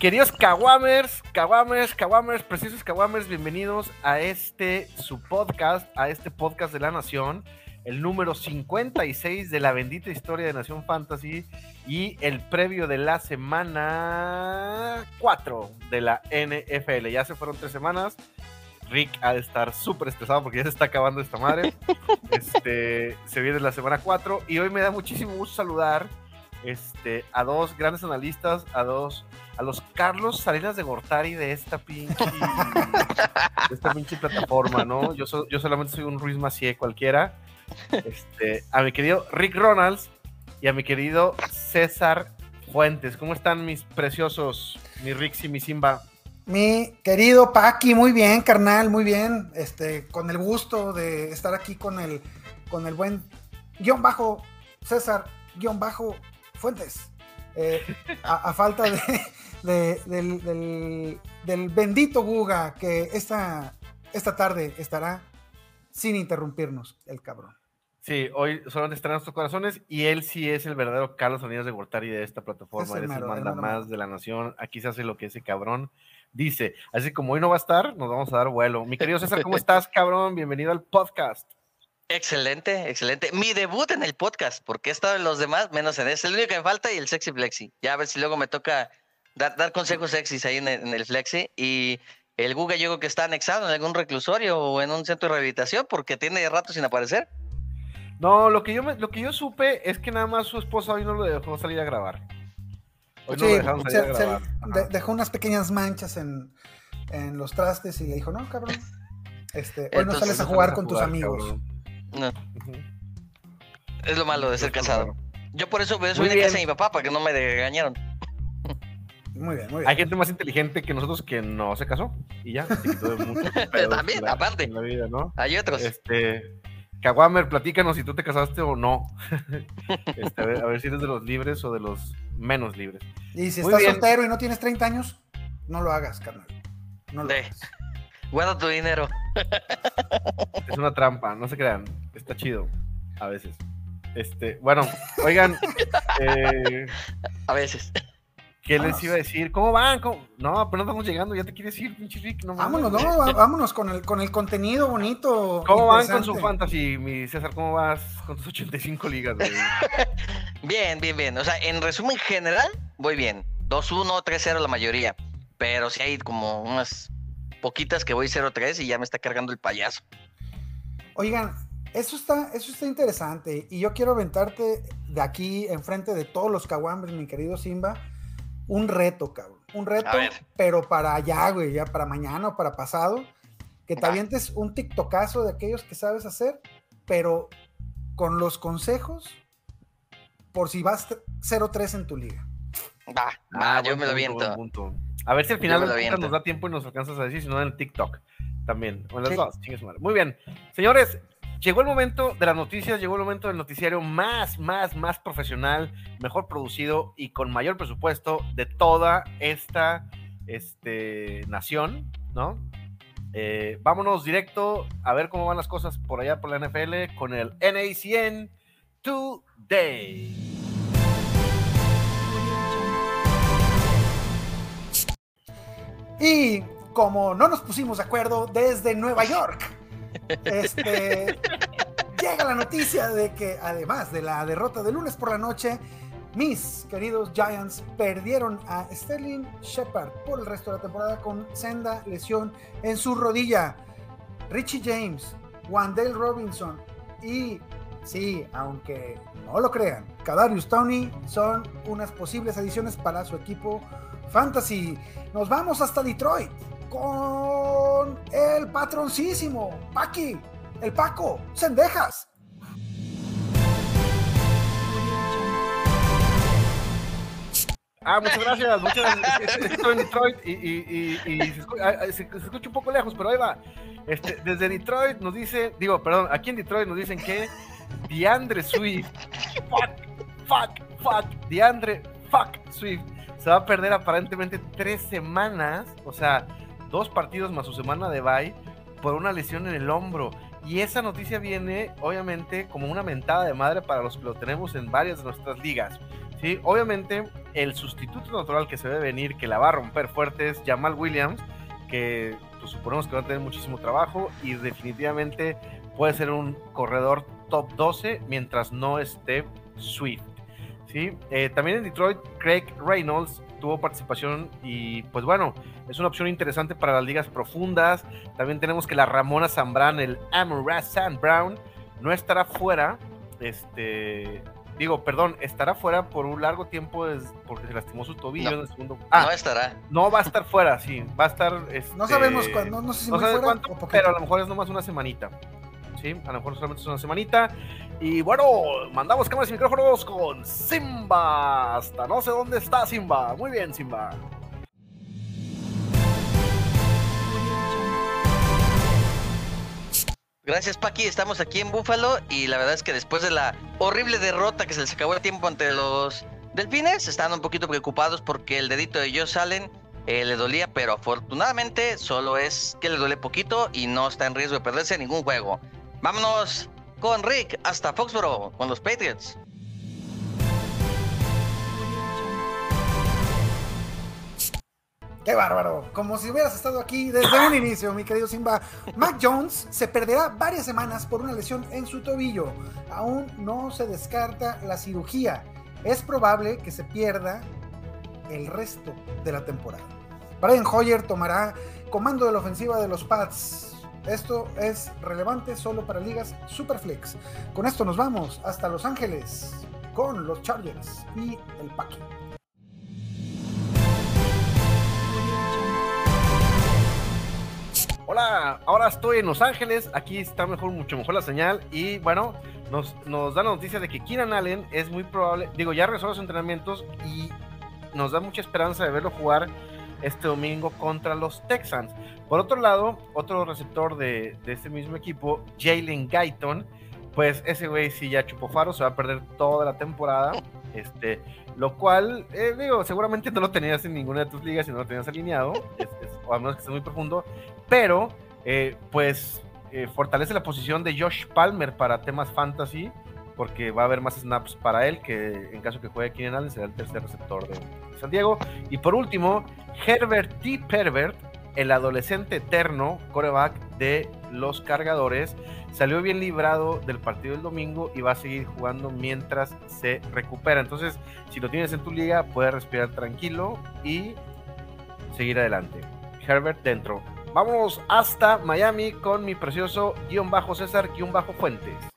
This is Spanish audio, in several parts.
Queridos Kawamers, Kawamers, Kawamers, preciosos Kawamers, bienvenidos a este su podcast, a este podcast de la Nación, el número 56 de la bendita historia de Nación Fantasy y el previo de la semana 4 de la NFL. Ya se fueron tres semanas. Rick ha de estar súper estresado porque ya se está acabando esta madre. Este, se viene la semana 4 y hoy me da muchísimo gusto saludar este, a dos grandes analistas, a dos, a los Carlos Salinas de Gortari de esta pinche, esta pinche plataforma, ¿no? Yo, yo solamente soy un Ruiz Macié cualquiera. Este, a mi querido Rick Ronalds y a mi querido César Fuentes. ¿Cómo están mis preciosos, mi Rix y mi Simba? Mi querido Paqui, muy bien, carnal, muy bien. Este, con el gusto de estar aquí con el, con el buen guion bajo César, guion bajo Fuentes. Eh, a, falta de, del, bendito Guga que esta, esta tarde estará sin interrumpirnos, el cabrón. Sí, hoy solamente estarán nuestros corazones y él sí es el verdadero Carlos Salinas de Gortari de esta plataforma. Es el, manda más de la nación. Aquí se hace lo que ese cabrón dice. Así como hoy no va a estar, nos vamos a dar vuelo. Mi querido César, ¿cómo estás, cabrón? Bienvenido al podcast. Excelente, excelente. Mi debut en el podcast, porque he estado en los demás, menos en ese. Es el único que me falta y el Sexy Flexi. Ya a ver si luego me toca dar, consejos sexys ahí en el, Flexi. Y el Google yo creo que está anexado en algún reclusorio o en un centro de rehabilitación porque tiene rato sin aparecer. No, lo que yo lo que yo supe es que nada más su esposa hoy no lo dejó salir a grabar. Hoy no lo dejaron salir a grabar. dejó unas pequeñas manchas en, los trastes y le dijo, no, cabrón. Este, hoy no sales a jugar con tus amigos. No. Es lo malo de ser casado. Yo por eso, por vine a casa de mi papá, para que no me regañaron. Muy bien, muy bien. Hay gente más inteligente que nosotros que no se casó y ya. También, aparte. Hay otros. Este, Kawamer, platícanos si tú te casaste o no. Este, a, ver, si eres de los libres o de los menos libres. Y si estás soltero y no tienes 30 años, no lo hagas, carnal. No lo hagas. Guarda tu dinero. Es una trampa, no se crean. Está chido. A veces. Este, bueno, oigan. Eh, a veces. ¿Qué les iba a decir? ¿Cómo van? No, apenas estamos llegando, ya te quieres ir, pinche Rick. No, vámonos, no, vámonos con el, con el contenido bonito. ¿Cómo van con su fantasy, mi César? ¿Cómo vas con tus 85 ligas? bien, bien, bien. O sea, en resumen general, voy bien. 2-1, 3-0 la mayoría. Pero sí hay como unas poquitas que voy 0-3 y ya me está cargando el payaso. Oigan, eso está, eso está interesante. Y yo quiero aventarte de aquí, enfrente de todos los caguambres, mi querido Simba, un reto, cabrón. Un reto, pero para allá, güey, ya para mañana o para pasado. Que te avientes un TikTokazo de aquellos que sabes hacer, pero con los consejos por si vas 0-3 en tu liga. Va, ah, yo me lo aviento. A ver si al final nos da tiempo y nos alcanzas a decir, si no en el TikTok también. O en las dos, Muy bien. Señores, llegó el momento de las noticias, llegó el momento del noticiario más, más, más profesional, mejor producido y con mayor presupuesto de toda esta este, nación, ¿no? Eh, vámonos directo a ver cómo van las cosas por allá por la NFL con el NACN Today. Y como no nos pusimos de acuerdo desde Nueva York, este, llega la noticia de que además de la derrota de lunes por la noche, mis queridos Giants perdieron a Sterling Shepard por el resto de la temporada con senda lesión en su rodilla. Richie James, Wandale Robinson y, sí, aunque no lo crean, Kadarius Tony son unas posibles adiciones para su equipo Fantasy. Nos vamos hasta Detroit con el patroncísimo Paqui, el Paco, Sendejas. Ah, muchas gracias, muchas gracias. Estoy en Detroit y, ah, se, escucha, un poco lejos, pero ahí va. Este, desde Detroit nos dice, digo, perdón, aquí en Detroit nos dicen que DeAndre Swift, fuck, fuck, fuck, DeAndre, fuck Swift se va a perder aparentemente tres semanas, o sea, dos partidos más su semana de bye, por una lesión en el hombro. Y esa noticia viene, obviamente, como una mentada de madre para los que lo tenemos en varias de nuestras ligas. ¿sí? Obviamente, el sustituto natural que se debe venir, que la va a romper fuerte, es Jamal Williams, que pues, suponemos que va a tener muchísimo trabajo y definitivamente puede ser un corredor top 12 mientras no esté Swift. ¿Sí? Eh, también en Detroit, Craig Reynolds tuvo participación y pues bueno, es una opción interesante para las ligas profundas. También tenemos que la Ramona Zambran, el Amara Sand Brown, no estará fuera. Este, digo, perdón, estará fuera por un largo tiempo porque se lastimó su tobillo No. en el segundo. no Ah, estará. no va a estar fuera, sí, va a estar. No este, sabemos cuándo, no sé si no muy sabe fuera cuánto, o poquito. pero a lo mejor es nomás una semanita. A lo mejor solamente es una semanita. Y bueno, mandamos cámaras y micrófonos con Simba. Hasta no sé dónde está Simba. Muy bien, Simba. Gracias, Paqui. Estamos aquí en Búfalo y la verdad es que después de la horrible derrota que se les acabó el tiempo ante los Delfines, están un poquito preocupados porque el dedito de Josh Allen eh, le dolía, pero afortunadamente solo es que le duele poquito y no está en riesgo de perderse ningún juego. Vámonos con Rick hasta Foxborough con los Patriots. Qué bárbaro. Como si hubieras estado aquí desde un inicio, mi querido Simba. Mac Jones se perderá varias semanas por una lesión en su tobillo. Aún no se descarta la cirugía. Es probable que se pierda el resto de la temporada. Brian Hoyer tomará comando de la ofensiva de los Pats. Esto es relevante solo para ligas Superflex. Con esto nos vamos hasta Los Ángeles con los Chargers y el Paqui. Hola, ahora estoy en Los Ángeles. Aquí está mejor, mucho mejor la señal. Y bueno, nos, nos da la noticia de que Keenan Allen es muy probable. Digo, ya regresó a los entrenamientos y nos da mucha esperanza de verlo jugar este domingo contra los Texans. Por otro lado, otro receptor de, de este mismo equipo, Jalen Guyton, pues ese güey sí ya chupó faro, se va a perder toda la temporada. Este, lo cual, eh, digo, seguramente no lo tenías en ninguna de tus ligas y no lo tenías alineado, es- es- o a menos que esté muy profundo, pero eh, pues eh, fortalece la posición de Josh Palmer para temas fantasy, porque va a haber más snaps para él, que en caso que juegue Keenan Allen será el tercer receptor de San Diego. Y por último, Herbert T. Pervert, el adolescente eterno coreback de los cargadores, salió bien librado del partido del domingo y va a seguir jugando mientras se recupera. Entonces, si lo tienes en tu liga, puedes respirar tranquilo y seguir adelante. Herbert dentro. Vámonos hasta Miami con mi precioso guion bajo César guion bajo Fuentes.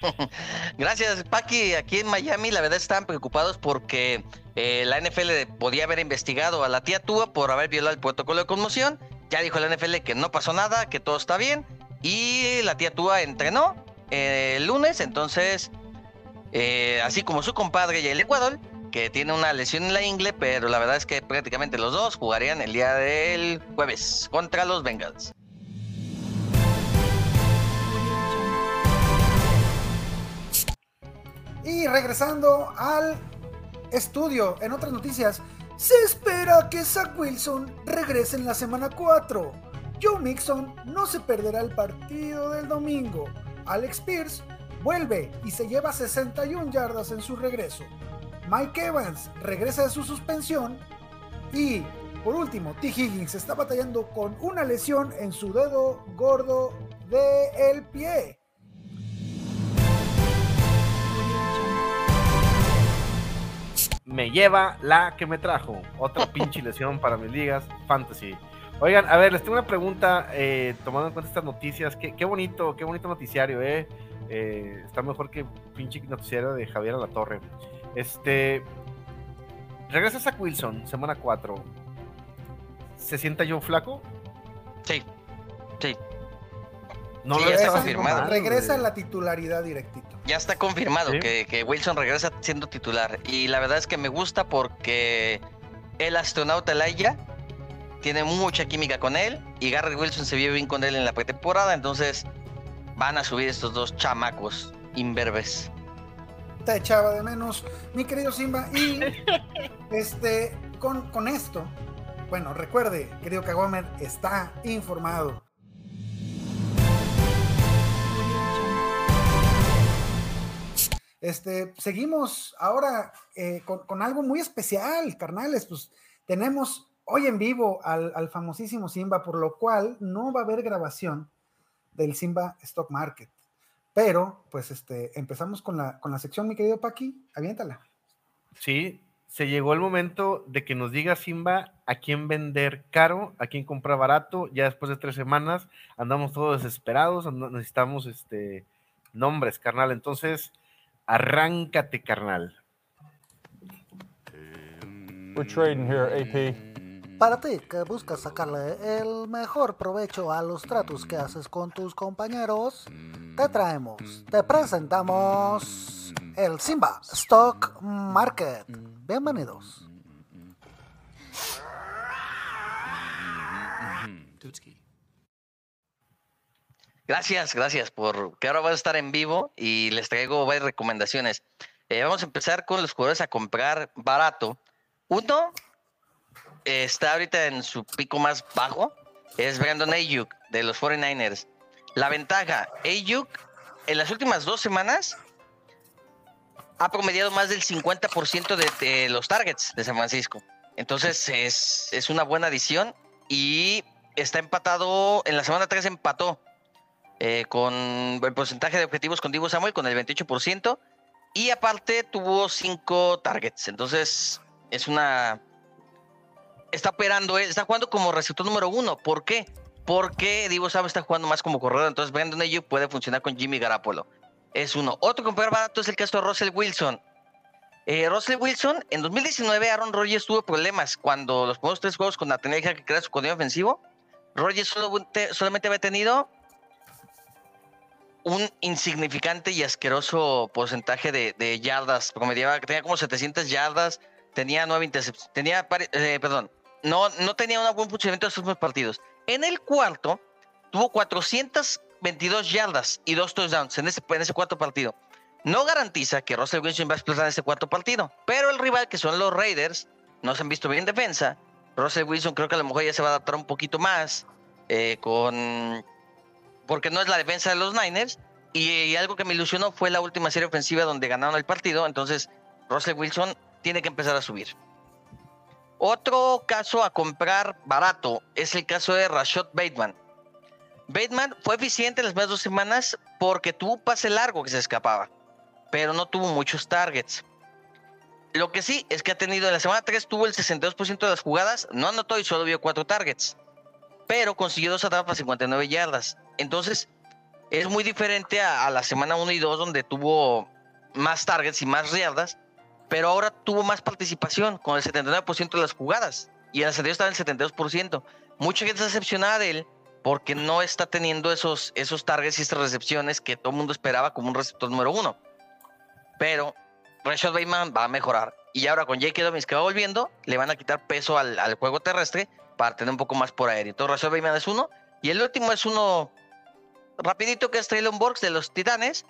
Gracias, Paqui. Aquí en Miami, la verdad, estaban preocupados porque eh, la NFL podía haber investigado a la tía Tua por haber violado el protocolo de conmoción. Ya dijo la NFL que no pasó nada, que todo está bien. Y la tía Tua entrenó eh, el lunes, entonces, eh, así como su compadre y el Ecuador, que tiene una lesión en la ingle, pero la verdad es que prácticamente los dos jugarían el día del jueves contra los Bengals. Y regresando al estudio, en otras noticias, se espera que Zach Wilson regrese en la semana 4. Joe Mixon no se perderá el partido del domingo. Alex Pierce vuelve y se lleva 61 yardas en su regreso. Mike Evans regresa de su suspensión. Y por último, T. Higgins está batallando con una lesión en su dedo gordo del pie. Me lleva la que me trajo. Otra pinche lesión para mis ligas fantasy. Oigan, a ver, les tengo una pregunta, eh, tomando en cuenta estas noticias. Qué, qué bonito, qué bonito noticiario, ¿eh? Eh, Está mejor que pinche noticiario de Javier a la Torre. Este. Regresa Zach Wilson, semana 4. ¿Se sienta yo flaco? Sí, sí. No Sí, lo ya está confirmado. regresa la titularidad directito. Ya está confirmado Sí. que, que Wilson regresa siendo titular. Y la verdad es que me gusta porque el astronauta Elijah tiene mucha química con él. Y Garrett Wilson se vio bien con él en la pretemporada. Entonces van a subir estos dos chamacos imberbes. Te echaba de menos, mi querido Simba. Y este, con, con esto, bueno, recuerde, querido Kawamer, está informado. Este, seguimos ahora eh, con, algo muy especial, carnales. Pues tenemos hoy en vivo al, famosísimo Simba, por lo cual no va a haber grabación del Simba Stock Market. Pero, pues, este, empezamos con la, con la sección, mi querido Paqui, aviéntala. Sí, se llegó el momento de que nos diga Simba a quién vender caro, a quién comprar barato. Ya después de tres semanas andamos todos desesperados, necesitamos este nombres, carnal. Entonces, arráncate, carnal. We're trading here, AP. Para ti que buscas sacarle el mejor provecho a los tratos que haces con tus compañeros, te traemos, te presentamos el Simba Stock Market. Bienvenidos. Gracias, gracias por que ahora voy a estar en vivo y les traigo varias recomendaciones. Eh, vamos a empezar con los jugadores a comprar barato. Uno, está ahorita en su pico más bajo es Brandon Ayuk de los 49ers. La ventaja, Ayuk en las últimas dos semanas ha promediado más del 50% de, los targets de San Francisco. Entonces es, es, una buena adición y está empatado, en la semana 3 empató eh, con el porcentaje de objetivos con Divo Samuel con el 28% y aparte tuvo 5 targets. Entonces es una está operando, está jugando como receptor número uno. ¿Por qué? Porque Divo Samuel está jugando más como corredor, entonces Brandon Ayuk puede funcionar con Jimmy Garapolo. Es uno. Otro comprar barato es el caso de Russell Wilson. Eh, Russell Wilson, en 2019 Aaron Rodgers tuvo problemas cuando los primeros tres juegos con Nathaniel que crea su coordinador ofensivo. Rodgers solamente había tenido un insignificante y asqueroso porcentaje de, yardas. Promediaba, tenía como 700 yardas, tenía nueve intercepciones, tenía, eh, perdón, no, no tenía un buen funcionamiento de sus partidos. En el cuarto, tuvo 422 yardas y dos touchdowns en ese, en ese cuarto partido. No garantiza que Russell Wilson va a explotar en ese cuarto partido, pero el rival, que son los Raiders, no se han visto bien en defensa. Russell Wilson creo que a lo mejor ya se va a adaptar un poquito más eh, con... porque no es la defensa de los Niners. Y, algo que me ilusionó fue la última serie ofensiva donde ganaron el partido. Entonces, Russell Wilson tiene que empezar a subir. Otro caso a comprar barato es el caso de Rashad Bateman. Bateman fue eficiente en las primeras dos semanas porque tuvo un pase largo que se escapaba, pero no tuvo muchos targets. Lo que sí es que ha tenido en la semana 3 tuvo el 62% de las jugadas, no anotó y solo vio 4 targets, pero consiguió dos atrapas para 59 yardas. Entonces, es muy diferente a, a la semana 1 y 2 donde tuvo más targets y más yardas, pero ahora tuvo más participación con el 79% de las jugadas y en el anterior estaba en el 72%. Mucha gente está decepcionada de él porque no está teniendo esos, esos targets y estas recepciones que todo el mundo esperaba como un receptor número uno. Pero Rashad Bateman va a mejorar. Y ahora con Jake Dobbins que va volviendo, le van a quitar peso al, juego terrestre para tener un poco más por aéreo. Entonces Rashad Bateman es uno. Y el último es uno rapidito que es Traylon Borgs de los Titanes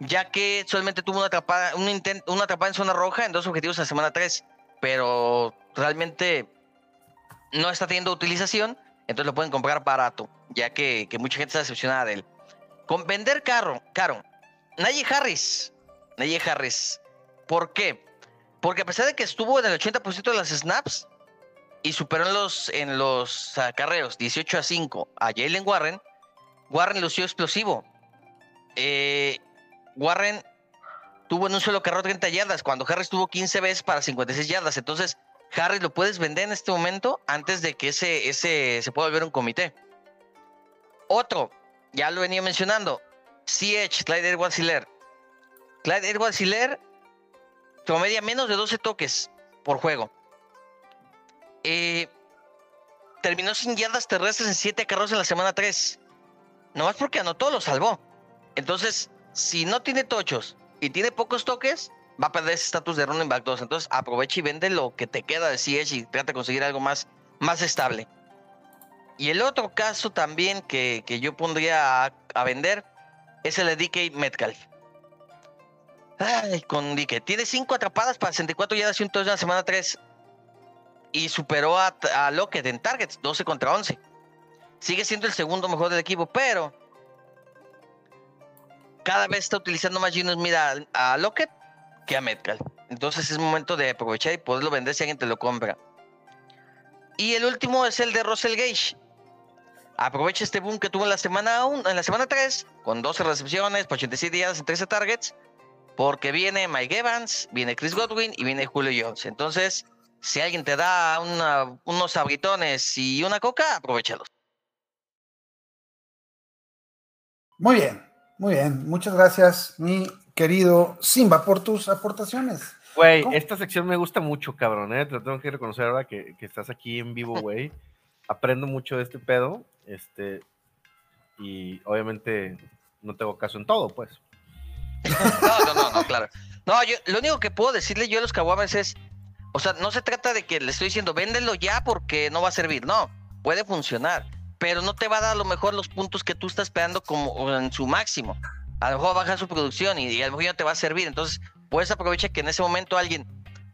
ya que solamente tuvo una atrapada, un intento, una atrapada en zona roja en dos objetivos en la semana 3, pero realmente no está teniendo utilización, entonces lo pueden comprar barato, ya que, mucha gente está decepcionada de él. Con vender caro, caro. Najee Harris, Najee Harris, ¿por qué? Porque a pesar de que estuvo en el 80% de las snaps y superó en los, en los acarreos 18 a 5 a Jalen Warren, Warren lució explosivo. Eh, Warren tuvo en un solo carro 30 yardas, cuando Harris tuvo 15 veces para 56 yardas. Entonces, Harris lo puedes vender en este momento antes de que ese, ese se pueda volver un comité. Otro, ya lo venía mencionando, CH, Clyde Edwards Hiller. Clyde Edwards Hiller promedia menos de 12 toques por juego. Eh, terminó sin yardas terrestres en 7 carros en la semana 3. Nomás porque anotó, lo salvó. Entonces, si no tiene tochos y tiene pocos toques, va a perder ese estatus de running back 2. Entonces aprovecha y vende lo que te queda de CH y trata de conseguir algo más, más estable. Y el otro caso también que, yo pondría a, vender es el de DK Metcalf. Ay, con DK. Tiene 5 atrapadas para 64 yardas y un touchdown en la semana 3. Y superó a, a Lockett en targets, 12 contra 11. Sigue siendo el segundo mejor del equipo, pero cada vez está utilizando más Gino Smith a, a Lockett que a Metcalf. Entonces es momento de aprovechar y poderlo vender si alguien te lo compra. Y el último es el de Russell Gage. Aprovecha este boom que tuvo en la semana 1, en la semana 3, con 12 recepciones, por 87 días en 13 targets, porque viene Mike Evans, viene Chris Godwin y viene Julio Jones. Entonces, si alguien te da una- unos abritones y una coca, aprovechalos. Muy bien, muy bien. Muchas gracias, mi querido Simba, por tus aportaciones. Güey, esta sección me gusta mucho, cabrón, ¿eh? Te lo tengo que reconocer ahora que, que estás aquí en vivo, güey. Aprendo mucho de este pedo, este, y obviamente no tengo caso en todo, pues. No, no, no, no, claro. No, yo lo único que puedo decirle yo a los caguamas es, o sea, no se trata de que le estoy diciendo, véndelo ya porque no va a servir. No, puede funcionar, pero no te va a dar a lo mejor los puntos que tú estás esperando como en su máximo. A lo mejor baja su producción y, y a lo mejor ya no te va a servir. Entonces, puedes aprovechar que en ese momento alguien,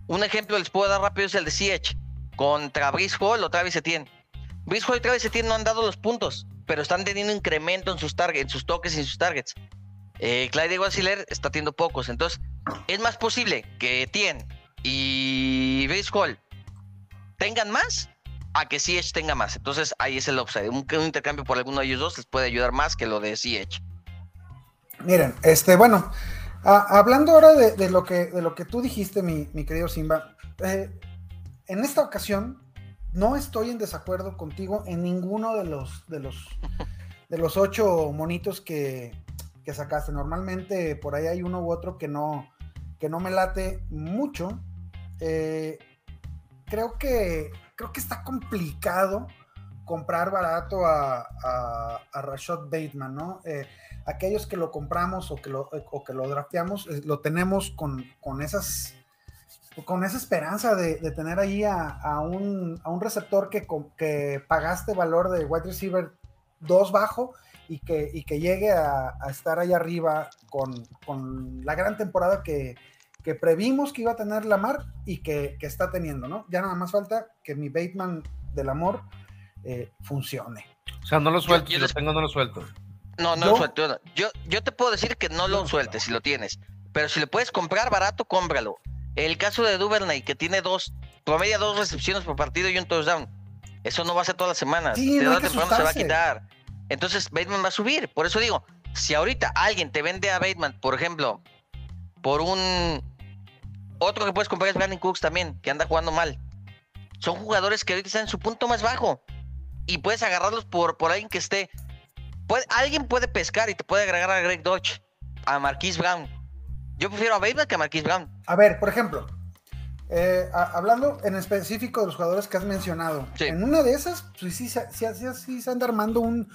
un ejemplo les puedo dar rápido es el de CH contra Brice Hall o Travis Etienne. Brice Hall y Travis Etienne no han dado los puntos, pero están teniendo incremento en sus targets, en sus toques y en sus targets. Eh, Clyde Edwards-Helaire está teniendo pocos, entonces es más posible que Etienne y Brice Hall tengan más a que CH tenga más. Entonces ahí es el upside. Un, un intercambio por alguno de ellos dos les puede ayudar más que lo de CH. Miren, este, bueno, a- hablando ahora de, de lo que, de lo que tú dijiste, mi, mi querido Simba, eh, en esta ocasión no estoy en desacuerdo contigo en ninguno de los, de los, de los ocho monitos que, que sacaste. Normalmente por ahí hay uno u otro que no, que no me late mucho. Eh, creo que creo que está complicado comprar barato a, a, Rashad Bateman, ¿no? Eh, aquellos que lo compramos o que lo, o que lo drafteamos, eh, lo tenemos con, con esas con esa esperanza de, tener ahí a, un, a un receptor que, que pagaste valor de wide receiver 2 bajo y que, y que llegue a, a estar ahí arriba con, con la gran temporada que, que previmos que iba a tener Lamar y que, que está teniendo, ¿no? Ya nada más falta que mi Bateman del amor eh, funcione. O sea, no lo suelto, yo si lo tengo, no lo suelto. No, no Yo- lo suelto. no. Yo, yo te puedo decir que no lo No. sueltes si lo tienes. Pero si lo puedes comprar barato, cómpralo. El caso de Duvernay, que tiene dos, promedia dos recepciones por partido y un touchdown. Eso no va a ser todas las semanas. Sí, de no temprano se va a quitar. Entonces, Bateman va a subir. Por eso digo, si ahorita alguien te vende a Bateman, por ejemplo, por un. Otro que puedes comprar es Brandon Cooks también, que anda jugando mal. Son jugadores que ahorita están en su punto más bajo. Y puedes agarrarlos por, por alguien que esté. Puede- alguien puede pescar y te puede agregar a Greg Dodge, a Marquise Brown. Yo prefiero a Bateman que a Marquise Brown. A ver, por ejemplo, eh, a- hablando en específico de los jugadores que has mencionado, Sí. en una de esas, pues sí, sí, sí se anda armando un,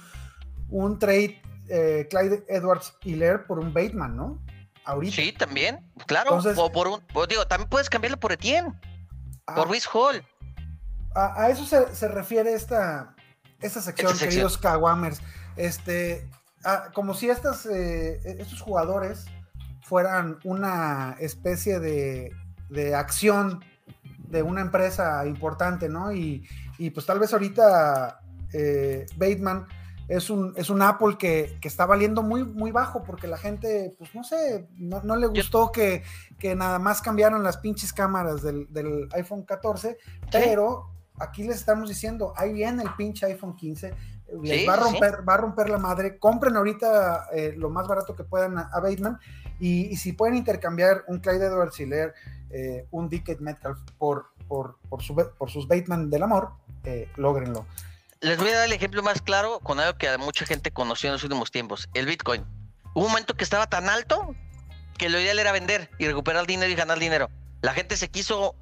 un trade eh, Clyde Edwards Hiller por un Bateman, ¿no? Ahorita. Sí, también, claro. Entonces- o por un. o digo, también puedes cambiarlo por Etienne, Ah, por Luis Hall. a, a eso se, se refiere esta, esta sección, Esta sección. queridos Kawamers. Este, como si estas, eh, estos jugadores fueran una especie de, de acción de una empresa importante, ¿no? Y, y pues tal vez ahorita eh, Bateman es un, es un Apple que, que está valiendo muy, muy bajo porque la gente, pues no sé, no, no le gustó que, que nada más cambiaron las pinches cámaras del, del iPhone 14, pero aquí les estamos diciendo, ahí viene el pinche iPhone 15, les Sí, va, a sí. romper, va a romper la madre, compren ahorita eh, lo más barato que puedan a, a Bateman y, y si pueden intercambiar un Clyde Edwards Hiller, eh, un Dickett Metcalf por, por, por, su- por sus Bateman del amor, eh, logrenlo. Les voy a dar el ejemplo más claro con algo que mucha gente conoció en los últimos tiempos: el Bitcoin. Hubo un momento que estaba tan alto que lo ideal era vender y recuperar dinero y ganar dinero. La gente se quiso,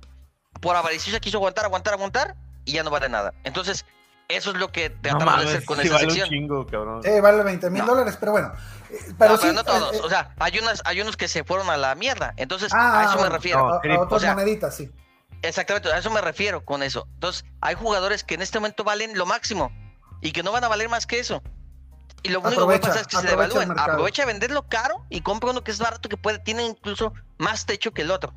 por avariciosa, quiso aguantar, aguantar, aguantar y ya no vale nada. Entonces, eso es lo que No tratamos de mames, hacer con sí esta vale un sección. chingo, cabrón. Eh, vale 20 mil No. dólares, pero bueno. eh, Pero, pero no, sí, no todos. eh, eh, o sea, hay, unas, hay unos que se fueron a la mierda. Entonces, ah, a eso me refiero. No, a- a, cripto. otras O sea, moneditas, sí. Exactamente, a eso me refiero con eso. Entonces, hay jugadores que en este momento valen lo máximo y que no van a valer más que eso. Y lo único que Aprovecha, pasar es que se devalúen. Aprovecha de venderlo caro y compra uno que es barato que puede, tiene incluso más techo que el otro.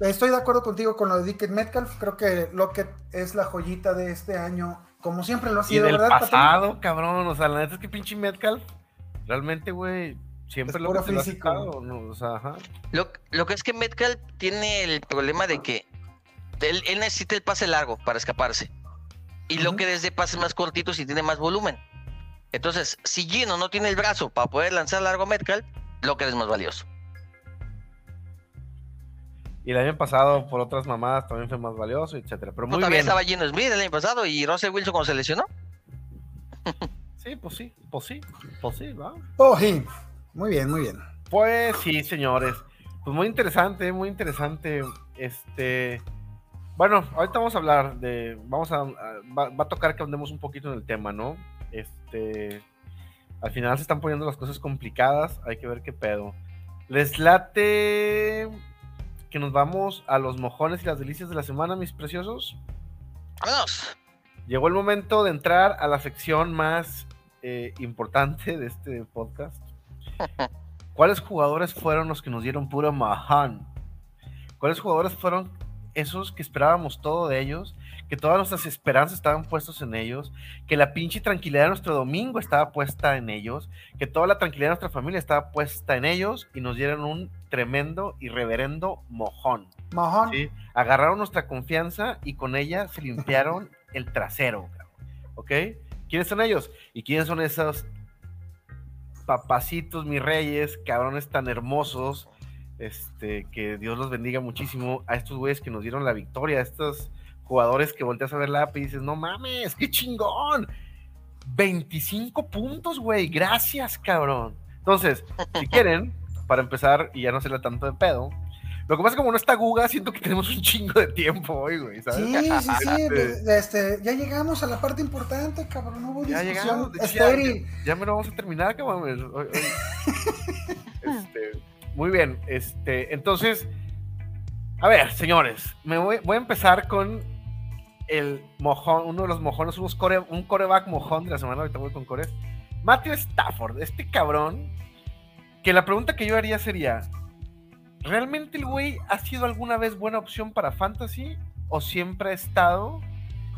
Estoy de acuerdo contigo con lo de Dickett Metcalf. Creo que Lockett es la joyita de este año, como siempre lo ha Y sido, del ¿verdad? Pasado, cabrón. O sea, la neta es que pinche Metcalf, realmente, güey, Siempre Es lo que puro te lo has físico. sacado, ¿no? O sea, ajá. Lo, lo que es que Metcalf tiene el problema de que él, él necesita el pase largo para escaparse. Y lo que desde pases más cortitos y tiene más volumen. Entonces, si Gino no tiene el brazo para poder lanzar largo a Metcalf, lo que es más valioso. Y el año pasado, por otras mamadas, también fue más valioso, etcétera. Pero No, muy también bien. estaba Gino Smith el año pasado y Russell Wilson cuando se lesionó. Sí, pues sí, pues sí, pues sí, va. Oh, sí. Muy bien, muy bien. Pues sí, señores. Pues muy interesante, muy interesante. Este. Bueno, ahorita vamos a hablar de. Vamos a. a- va, va a tocar que andemos un poquito en el tema, ¿no? Este. Al final se están poniendo las cosas complicadas. Hay que ver qué pedo. ¿Les late que nos vamos a los mojones y las delicias de la semana, mis preciosos? ¡Vámonos! Llegó el momento de entrar a la sección más eh, importante de este podcast. ¿Cuáles jugadores fueron los que nos dieron puro maján? ¿Cuáles jugadores fueron esos que esperábamos todo de ellos? Que todas nuestras esperanzas estaban puestas en ellos, que la pinche tranquilidad de nuestro domingo estaba puesta en ellos, que toda la tranquilidad de nuestra familia estaba puesta en ellos y nos dieron un tremendo y reverendo mojón. Mojón. ¿sí? Agarraron nuestra confianza y con ella se limpiaron el trasero, ¿ok? ¿Quiénes son ellos? ¿Y quiénes son esos papacitos, mis reyes, cabrones tan hermosos? Este, que Dios los bendiga muchísimo a estos güeyes que nos dieron la victoria, a estos jugadores que volteas a ver la app y dices, no mames, qué chingón. 25 puntos, güey, gracias, cabrón. Entonces, si quieren, para empezar y ya no serle tanto de pedo, lo que pasa es que como no está Guga, siento que tenemos un chingo de tiempo hoy, güey, ¿sabes? Sí, sí, sí. de- de este, ya llegamos a la parte importante, cabrón. No hubo Ya discusión llegamos, ya- estéril. Ya me lo vamos a terminar, cabrón. Hoy- hoy- Este, muy bien, este, entonces, a ver, señores, me voy, a empezar con el mojón, uno de los mojones, unos core- un coreback mojón de la semana, ahorita voy con cores. Matthew Stafford, este cabrón, que la pregunta que yo haría sería, ¿realmente el güey ha sido alguna vez buena opción para Fantasy o siempre ha estado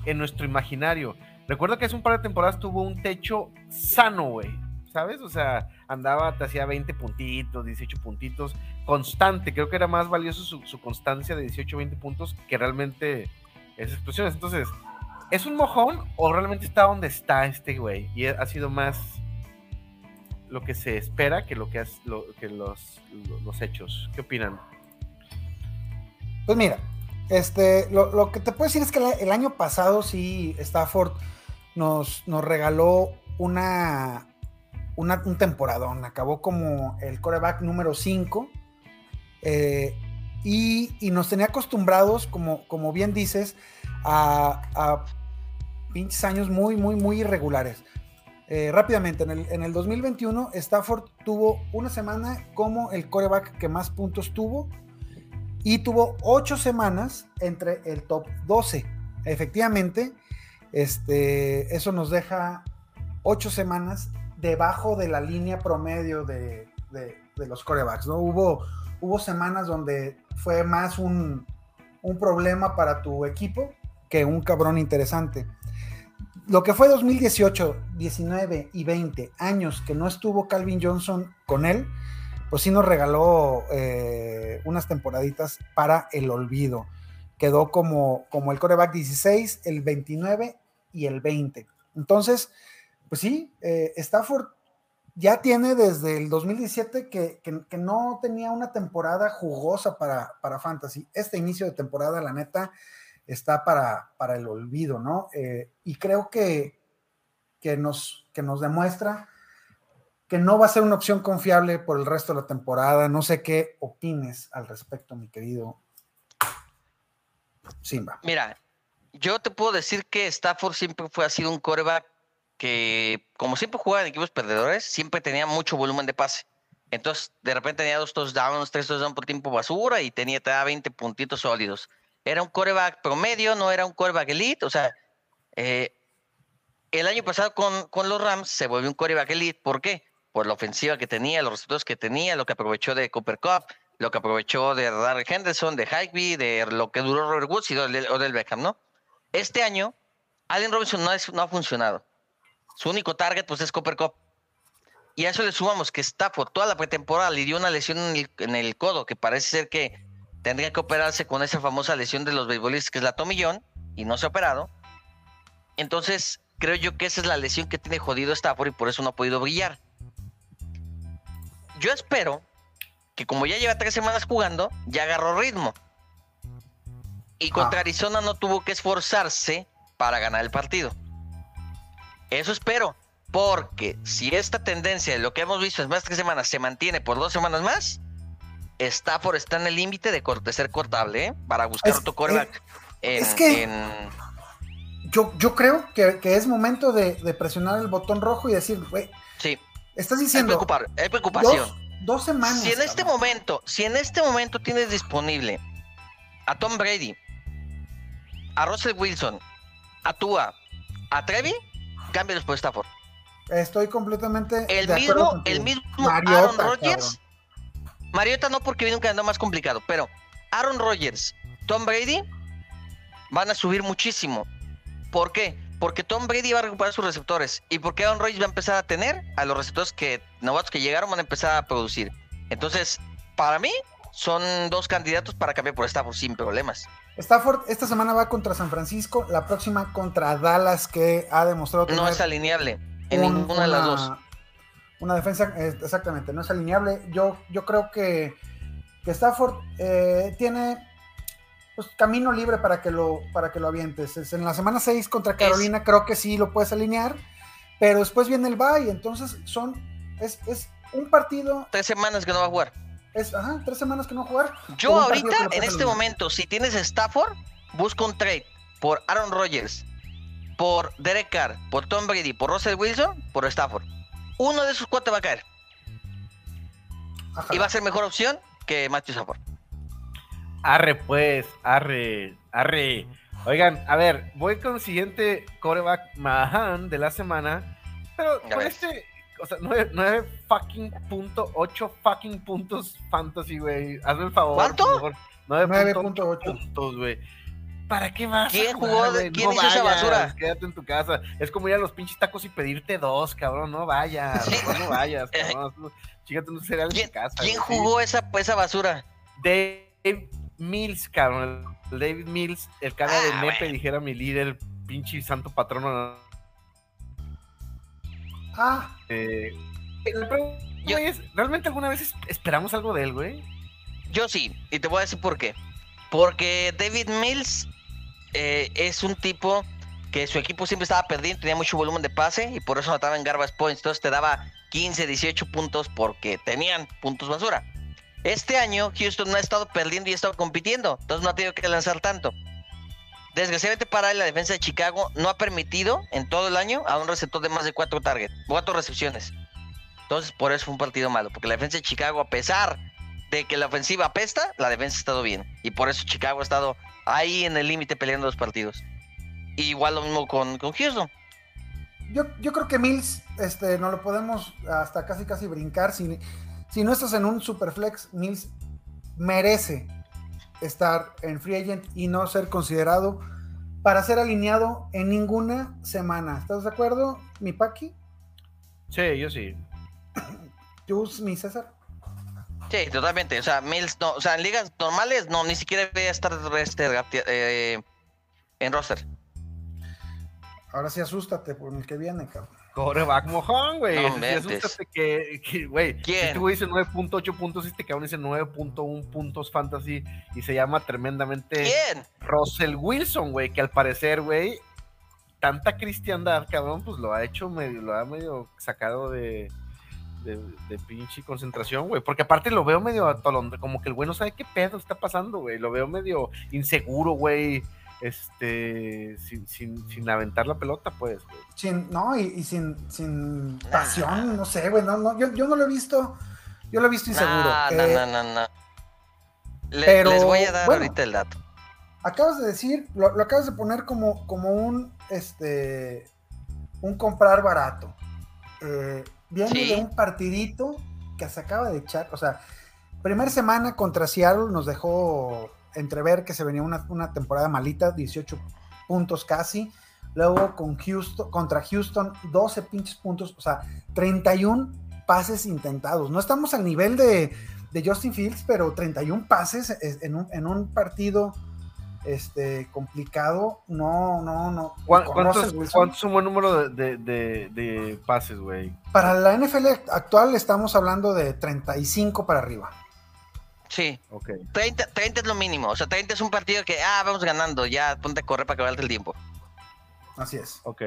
en nuestro imaginario? Recuerdo que hace un par de temporadas tuvo un techo sano, güey. ¿Sabes? O sea, andaba, te hacía 20 puntitos, 18 puntitos, constante. Creo que era más valioso su, constancia de 18, 20 puntos que realmente esas explosiones. Entonces, ¿es un mojón o realmente está donde está este güey? Y ha sido más lo que se espera que lo que, has- los, lo- los hechos. ¿Qué opinan? Pues mira, este, lo, que te puedo decir es que el año pasado sí Stafford nos, nos regaló una, un temporadón. Acabó como el coreback número 5. y, y nos tenía acostumbrados, como, como bien dices, a, a pinches años muy, muy, muy irregulares. Eh, rápidamente, en el, en el 2021, Stafford tuvo una semana como el coreback que más puntos tuvo y tuvo ocho semanas entre el top 12. Efectivamente, este, eso nos deja ocho semanas debajo de la línea promedio de, de- los corebacks. ¿no? Hubo, hubo semanas donde fue más un, un problema para tu equipo que un cabrón interesante. Lo que fue 2018, 19 y 20 años que no estuvo Calvin Johnson con él, pues sí nos regaló eh, unas temporaditas para el olvido. Quedó como, como el coreback 16, el 29 y el 20. Entonces, pues sí, eh, Stafford ya tiene desde el 2017 que, que- que no tenía una temporada jugosa para, para Fantasy. Este inicio de temporada, la neta, está para, para el olvido, ¿no? Eh, y creo que, que, nos, que nos demuestra que no va a ser una opción confiable por el resto de la temporada. No sé qué opines al respecto, mi querido Simba. Mira, yo te puedo decir que Stafford siempre fue ha sido un coreback que, como siempre jugaba en equipos perdedores, siempre tenía mucho volumen de pase. Entonces, de repente tenía dos touchdowns, tres touchdowns por tiempo basura y tenía, te daba 20 puntitos sólidos. Era un coreback promedio, no era un coreback elite. O sea, eh, el año pasado con, con los Rams se volvió un coreback elite. ¿Por qué? Por la ofensiva que tenía, los receptores que tenía, lo que aprovechó de Cooper Cup, lo que aprovechó de Darrell Henderson, de Higby, de lo que duró Robert Woods y del, o del Beckham, ¿no? Este año, Allen Robinson no, es- no ha funcionado. Su único target, pues, es Cooper Cup. Y a eso le sumamos que Stafford toda la pretemporada le dio una lesión en el, en el codo, que parece ser que tendría que operarse con esa famosa lesión de los beisbolistas, que es la tomillón, y no se ha operado. Entonces, creo yo que esa es la lesión que tiene jodido Stafford y por eso no ha podido brillar. Yo espero que como ya lleva tres semanas jugando, ya agarró ritmo. Y contra Ah. Arizona no tuvo que esforzarse para ganar el partido. Eso espero. Porque si esta tendencia de lo que hemos visto en más de tres semanas se mantiene por dos semanas más, Stafford está en el límite de, ser cortable, ¿eh? Para buscar Es- otro coreback. es que- en- Yo, yo creo que, que es momento de, de presionar el botón rojo y decir, güey, Sí, estás hay, diciendo preocupar, hay preocupación. dos, dos semanas. Si en este cabrón. momento, si en este momento tienes disponible a Tom Brady, a Russell Wilson, a Tua, a Trevi, cámbialos por Stafford. Estoy completamente. El de mismo, el mismo Mariota, Aaron Rodgers. cabrón. Mariota no porque viene un calendario más complicado, pero Aaron Rodgers, Tom Brady van a subir muchísimo. ¿Por qué? Porque Tom Brady va a recuperar sus receptores y porque Aaron Rodgers va a empezar a tener a los receptores que novatos que llegaron van a empezar a producir. Entonces, para mí son dos candidatos para cambiar por Stafford sin problemas. Stafford esta semana va contra San Francisco, la próxima contra Dallas, que ha demostrado tener No es alineable en un- ninguna de las dos. Una defensa, exactamente, no es alineable. Yo, yo creo que, que Stafford eh, tiene pues, camino libre para que lo, para que lo avientes. Es en la semana 6 contra Carolina creo que sí lo puedes alinear, pero después viene el bye, entonces son, es, es un partido, Tres semanas que no va a jugar. Es ajá, tres semanas que no jugar. Yo ahorita, en este momento, si tienes Stafford, busca un trade por Aaron Rodgers, por Derek Carr, por Tom Brady, por Russell Wilson, por Stafford. Uno de esos cuatro va a caer. Ajá. Y va a ser mejor opción que Matthew Stafford. Arre, pues, arre, arre. Oigan, a ver, voy con el siguiente coreback Mahan de la semana. Pero con este, o sea, 9, fucking punto, 8 fucking puntos fantasy, güey. Hazme el favor. ¿Cuánto? por favor. 9.8 9.8. puntos, güey. ¿Para qué vas? a ¿Quién jugó de- güey? quién hizo esa basura? Quédate en tu casa. Es como ir a los pinches tacos y pedirte dos, cabrón. No vayas, Sí. no vayas, cabrón. Chígate un cereal en ¿Quién, tu casa. quién sí. jugó esa, esa basura? Dave Mills, cabrón. El David Mills, el cara de Ah, nepe, bueno. dijera mi líder, pinche santo patrono. Ah, Eh, pregunta, Yo- es, ¿Realmente alguna vez es- esperamos algo de él, güey? Yo sí, y te voy a decir por qué. Porque David Mills eh, es un tipo que su equipo siempre estaba perdiendo, tenía mucho volumen de pase y por eso anotaba en garbage points. Entonces te daba 15, 18 puntos porque tenían puntos basura. Este año Houston no ha estado perdiendo y ha estado compitiendo, entonces no ha tenido que lanzar tanto. Desgraciadamente para él, la defensa de Chicago no ha permitido en todo el año a un receptor de más de cuatro targets, cuatro recepciones. Entonces por eso fue un partido malo, porque la defensa de Chicago, a pesar de que la ofensiva apesta, la defensa ha estado bien. Y por eso Chicago ha estado ahí en el límite peleando los partidos. Igual lo mismo con, con Houston. yo, yo creo que Mills, este, no lo podemos hasta casi casi brincar. Si, si no estás en un superflex, Mills merece estar en free agent y no ser considerado para ser alineado en ninguna semana. ¿Estás de acuerdo, mi Paqui? Sí, yo sí. ¿Tú, mi César? Sí, totalmente. O sea, Mills, no, o sea, en ligas normales, no, ni siquiera debería estar este, eh, en roster. Ahora sí asústate por el que viene, cabrón. Coreback mojón, güey. No asústate que, güey. ¿Quién? Este güey dice 9.8 puntos, este cabrón dice 9.1 puntos fantasy y se llama tremendamente ¿Quién? Russell Wilson, güey, que al parecer, güey, tanta cristiandad, cabrón, pues lo ha hecho medio, lo ha medio sacado de, de, de pinche concentración, güey. Porque aparte lo veo medio atolondra, como que el güey no sabe qué pedo está pasando, güey. Lo veo medio inseguro, güey. Este, sin, sin, sin aventar la pelota, pues, güey. Sin, no, y, y sin, sin pasión, no sé, güey. No, no, yo, yo no lo he visto. Yo lo he visto inseguro. No, no, no, no, no. Le- pero, les voy a dar bueno. ahorita el dato. acabas de decir, lo, lo acabas de poner como, como un este un comprar barato. Eh, viene Sí. de un partidito que se acaba de echar. O sea, primera semana contra Seattle nos dejó entrever que se venía una, una temporada malita, 18 puntos casi. Luego con Houston, contra Houston, 12 pinches puntos, o sea, 31 pases intentados. No estamos al nivel de, de Justin Fields, pero 31 pases es- en un, en un partido este, complicado, no, no, no. ¿Cuán- Con ¿Cuántos, cuántos es un buen número de- de pases, güey? Para la NFL actual estamos hablando de 35 para arriba. Sí, Ok. 30, 30 es lo mínimo. O sea, 30 es un partido que, ah, vamos ganando, ya ponte a correr para que valga el tiempo. Así es. Ok.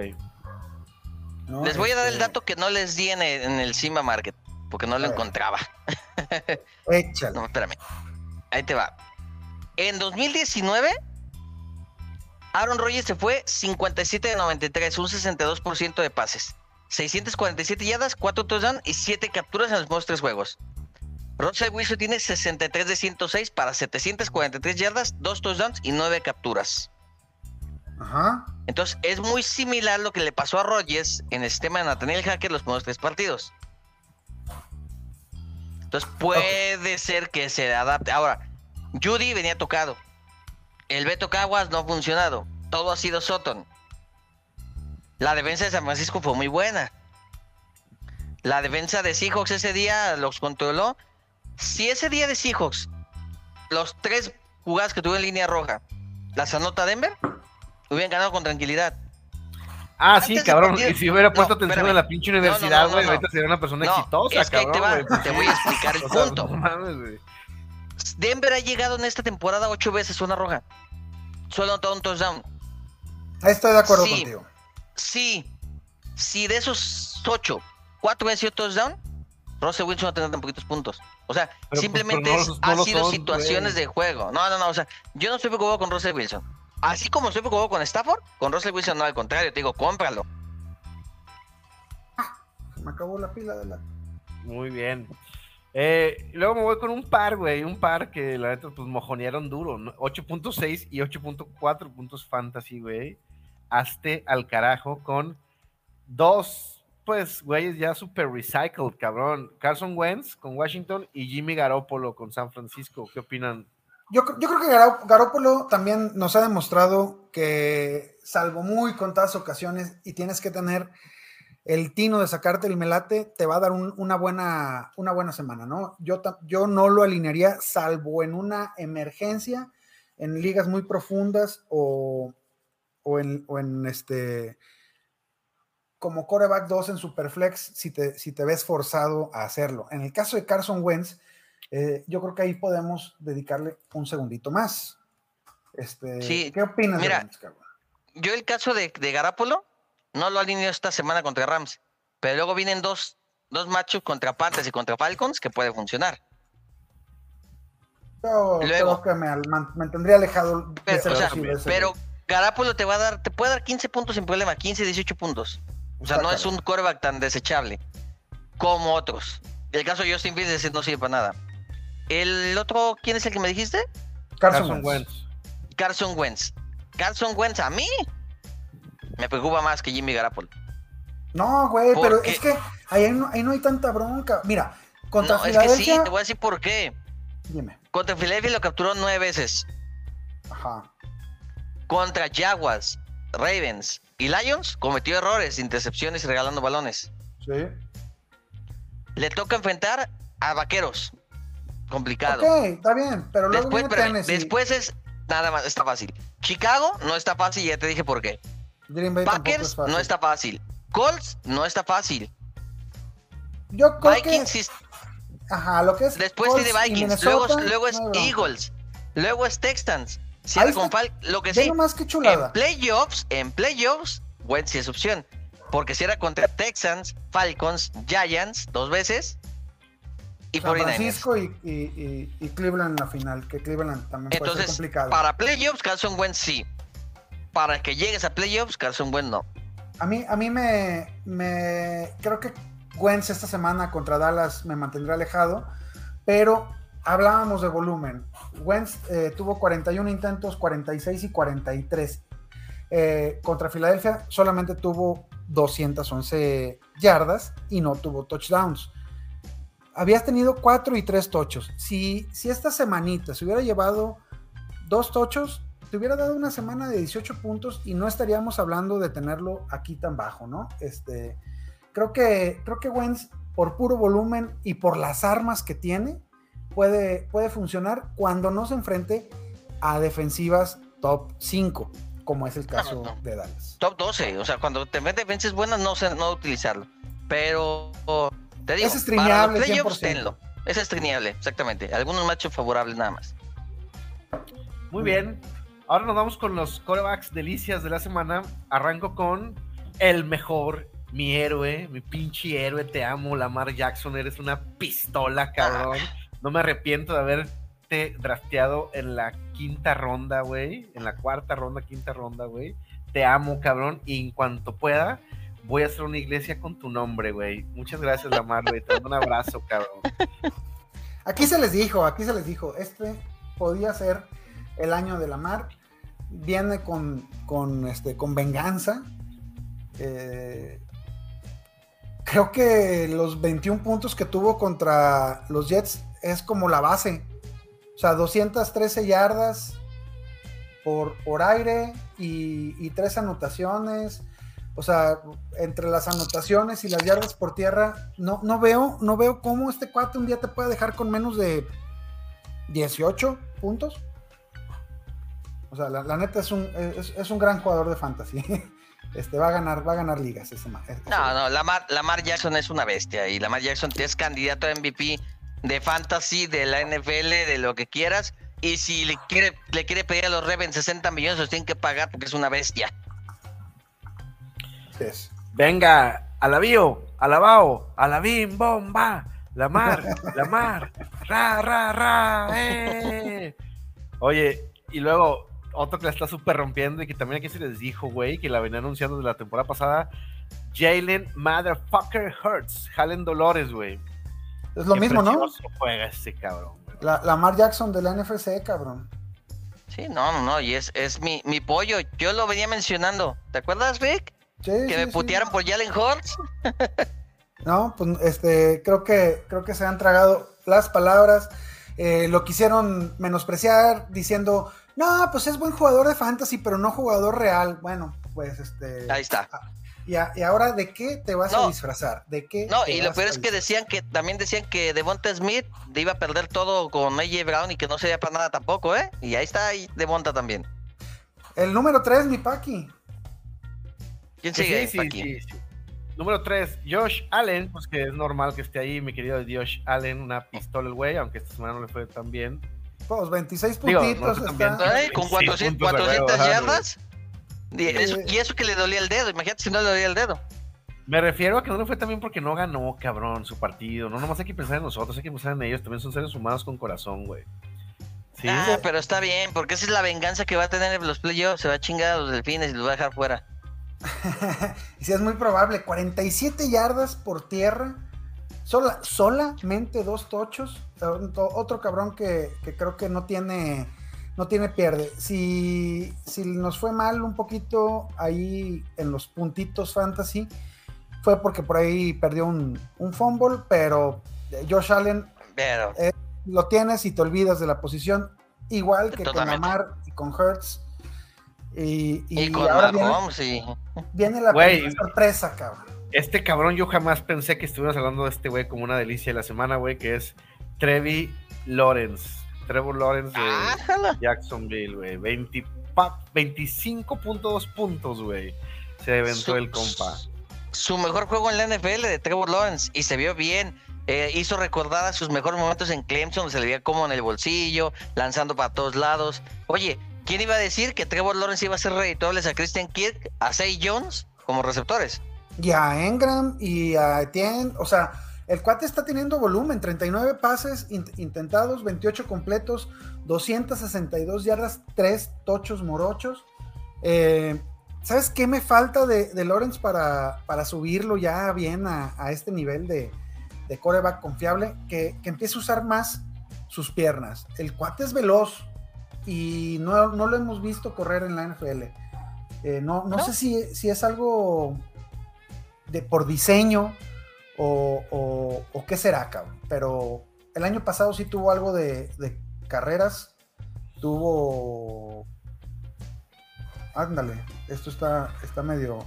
¿no? Les voy a dar el Este, dato que no les di en el, en el Simba Market, porque no lo encontraba. Échale. No, espérame. Ahí te va. En 2019, Aaron Rodgers se fue 57 de 93, un 62% de pases. 647 yardas, 4 touchdowns y 7 capturas en los primeros tres juegos. Russell Wilson tiene 63 de 106 para 743 yardas, 2 touchdowns y 9 capturas. Ajá. Entonces es muy similar lo que le pasó a Rodgers en el sistema de Nathaniel Hacker los primeros tres partidos. Entonces puede ser que se adapte. Ahora, Judy venía tocado. El Beto Caguas no ha funcionado. Todo ha sido Sutton. La defensa de San Francisco fue muy buena. La defensa de Seahawks ese día los controló. Si ese día de Seahawks, los tres jugadas que tuvo en línea roja, las anota Denver, hubieran ganado con tranquilidad. Ah, Antes sí, cabrón. partido- Y si hubiera puesto No, atención espérame. en la pinche No, no, universidad, no, no, güey, no. ahorita sería una persona No, exitosa, es que ahí te cabrón. va, te voy a explicar el O sea, punto. No mames, güey. Denver ha llegado en esta temporada ocho veces zona roja. Solo anotado un touchdown. Ahí estoy de acuerdo Sí. contigo. Sí, si de esos ocho, cuatro veces sido touchdown, Russell Wilson va a tener tan poquitos puntos. O sea, pues, simplemente pero no no ha sido son, situaciones güey. de juego. No, no, no. O sea, yo no estoy preocupado con Russell Wilson. Así como estoy preocupado con Stafford, con Russell Wilson no, al contrario, te digo, cómpralo. Se me acabó la pila de la. Muy bien. Eh, luego me voy con un par, güey. Un par que la neta, pues mojonearon duro. ¿no? 8.6 y 8.4 puntos fantasy, güey. Hazte al carajo con dos, pues, güeyes ya super recycled, cabrón. Carson Wentz con Washington y Jimmy Garoppolo con San Francisco. ¿Qué opinan? Yo, yo creo que Garópolo también nos ha demostrado que, salvo muy contadas ocasiones, y tienes que tener el tino de sacarte el melate, te va a dar un- una, buena, una buena semana, ¿no? Yo, yo no lo alinearía, salvo en una emergencia, en ligas muy profundas o, o en, o en este como coreback 2 en Superflex si te, si te ves forzado a hacerlo. En el caso de Carson Wentz, eh, yo creo que ahí podemos dedicarle un segundito más. Este, Sí, ¿Qué opinas mira, de Wentz, cabrón? Yo el caso de, de Garápolo no lo alineo esta semana contra Rams. Pero luego vienen dos, dos matchups contra Panthers y contra Falcons que puede funcionar. Yo luego- creo que me mantendría alejado de Pero, ser o sea, pero güey. Garápolo te va a dar, te puede dar 15 puntos sin problema, 15, 18 puntos. O sea, no es un quarterback tan desechable como otros. El caso de Justin Fields no sirve para nada. El otro, ¿quién es el que me dijiste? Carson, Carson Wentz. Wentz. Carson Wentz. Carson Wentz a mí me preocupa más que Jimmy Garoppolo. No, güey, pero es que ahí no, ahí no hay tanta bronca. Mira, contra No, es que sí, Filadelfia. te voy a decir por qué. Dime. Contra Philadelphia lo capturó nueve veces. Ajá. Contra Jaguars, Ravens y Lions cometió errores, intercepciones y regalando balones. Sí. Le toca enfrentar a Vaqueros. Complicado. Ok, está bien, pero luego Después, Tennessee, después es nada más, está fácil. Chicago no está fácil, ya te dije por qué. Green Bay es Packers no está fácil. Colts no está fácil. Yo creo Vikings que, ajá, lo que es después Colts tiene Vikings, luego, es no. Eagles, luego es Texans. Ahí está. Lo que sí. nomás En playoffs, en playoffs, Wentz sí es opción. Porque si era contra Texans, Falcons, Giants, dos veces. Y San 49ers. Francisco y, y, y- y Cleveland en la final, que Cleveland también puede ser Entonces, complicado. para playoffs, Carson Wentz sí. Para que llegues a playoffs, Carson Wentz no. A mí, a mí me, me. Creo que Wentz esta semana contra Dallas me mantendrá alejado, pero hablábamos de volumen. Wentz eh, tuvo 41 intentos, 46 y 43. Eh, contra Filadelfia solamente tuvo 211 yardas y no tuvo touchdowns. Habías tenido 4 y 3 tochos. Si, si esta semanita se hubiera llevado dos tochos, te hubiera dado una semana de 18 puntos y no estaríamos hablando de tenerlo aquí tan bajo, ¿no? Este, creo que, creo que Wentz por puro volumen y por las armas que tiene, puede, puede funcionar cuando no se enfrente a defensivas top 5, como es el caso no. de Dallas. Top 12, o sea, cuando te ves defensas buenas, no, sé- no utilizarlo. Pero te digo, Es para streameable, los playoffs, 100%. tenlo. Es streameable, exactamente. Algunos matches favorables nada más. Muy bien. Ahora nos vamos con los corebacks delicias de la semana. Arranco con el mejor, mi héroe, mi pinche héroe. Te amo, Lamar Jackson. Eres una pistola, cabrón. No me arrepiento de haberte drafteado en la quinta ronda, güey. En la cuarta ronda, quinta ronda, güey. Te amo, cabrón. Y en cuanto pueda, voy a hacer una iglesia con tu nombre, güey. Muchas gracias, Lamar, güey. Te mando un abrazo, cabrón. Aquí se les dijo, aquí se les dijo, este podía ser el año de la mar. Viene con, con, este, con venganza. Eh, creo que los 21 puntos que tuvo contra los Jets es como la base. O sea, 213 yardas por, por aire y, y tres anotaciones. O sea, entre las anotaciones y las yardas por tierra, no, no veo, no veo cómo este cuate un día te puede dejar con menos de 18 puntos. O sea, la, la neta es un, es, es un gran jugador de fantasy. Este va a ganar, va a ganar ligas ese, ese- No, no, Lamar, Lamar Jackson es una bestia y Lamar Jackson es candidato a MVP de fantasy, de la NFL, de lo que quieras. Y si le quiere, le quiere pedir a los Ravens 60 millones, los tienen que pagar porque es una bestia. es. Venga, alabío, alabao, alabim, bomba, la mar, la mar, ra, ra, ra, eh. Oye, y luego otro que la está súper rompiendo y que también aquí se les dijo, güey, que la venía anunciando desde la temporada pasada, Jalen Motherfucker Hurts, Jalen Dolores, güey. Es lo Qué mismo, ¿no? juega ese cabrón. La, Lamar Jackson de la NFC, cabrón. Sí, no, no, no, y es, es mi, mi pollo. Yo lo venía mencionando. ¿Te acuerdas, Rick? Sí, Que sí, me sí. putearon por Jalen Hurts. No, pues este, creo que, creo que se han tragado las palabras. eh, lo quisieron menospreciar diciendo, no, pues es buen jugador de fantasy, pero no jugador real. Bueno, pues este. Ahí está. Y, a- y ahora, ¿de qué te vas a disfrazar? ¿De qué? No, y lo peor es que decían que también decían que Devonta Smith iba a perder todo con AJ Brown y que no sería para nada tampoco, ¿eh? Y ahí está Devonta también. El número 3, mi Paqui. ¿Quién sigue? sí, Paqui? sí, sí. Número 3, Josh Allen, pues que es normal que esté ahí, mi querido Josh Allen, una pistola el güey, aunque esta semana no le fue tan bien. Pues 26 Digo, no puntitos. está-. Ay, con Sí, 400, puntos de 400 huevo, ajá, yardas. Y eso, Eh. y eso que le dolía el dedo, imagínate si no le dolía el dedo. Me refiero a que no le fue tan bien porque no ganó, cabrón, su partido. No nomás hay que pensar en nosotros, hay que pensar en ellos. También son seres humanos con corazón, güey. Sí, Ah, pero está bien, porque esa es la venganza que va a tener en los playoffs. Se va a chingar a los delfines y los va a dejar fuera. sí, es muy probable. 47 yardas por tierra. Sola, solamente dos tochos. Otro otro cabrón que, que creo que no tiene, no tiene pierde. Si, si nos fue mal un poquito ahí en los puntitos fantasy, fue porque por ahí perdió un, un fumble, pero eh, Josh Allen Pero, lo tienes y te olvidas de la posición, igual que Totalmente. con Lamar y con Hurts. Y, y y con ahora viene, viene la sorpresa, cabrón. Este cabrón, yo jamás pensé que estuvieras hablando de este güey como una delicia de la semana, güey, que es Trevi Lawrence. Trevor Lawrence de Ah. Jacksonville, güey. 20 pa- 25.2 puntos, güey. Se aventó Su- el compa. Su mejor juego en la NFL de Trevor Lawrence y se vio bien. Eh, hizo recordar a sus mejores momentos en Clemson, se le veía como en el bolsillo, lanzando para todos lados. Oye, ¿quién iba a decir que Trevor Lawrence iba a ser redituables a Christian Kirk, a Zay Jones como receptores? Y a Engram y a Etienne, o sea, el cuate está teniendo volumen, 39 pases in- intentados, 28 completos, 262 yardas, 3 tochos morochos. Eh, ¿Sabes qué me falta de, de Lawrence para, para subirlo ya bien a, a este nivel de, de coreback confiable? Que, que empiece a usar más sus piernas. El cuate es veloz y no, no lo hemos visto correr en la NFL. Eh, no, no ¿No? sé si, si es algo de por diseño o, o- o qué será, cabrón. Pero el año pasado sí tuvo algo de, de carreras. Tuvo. Ándale, esto está, está medio.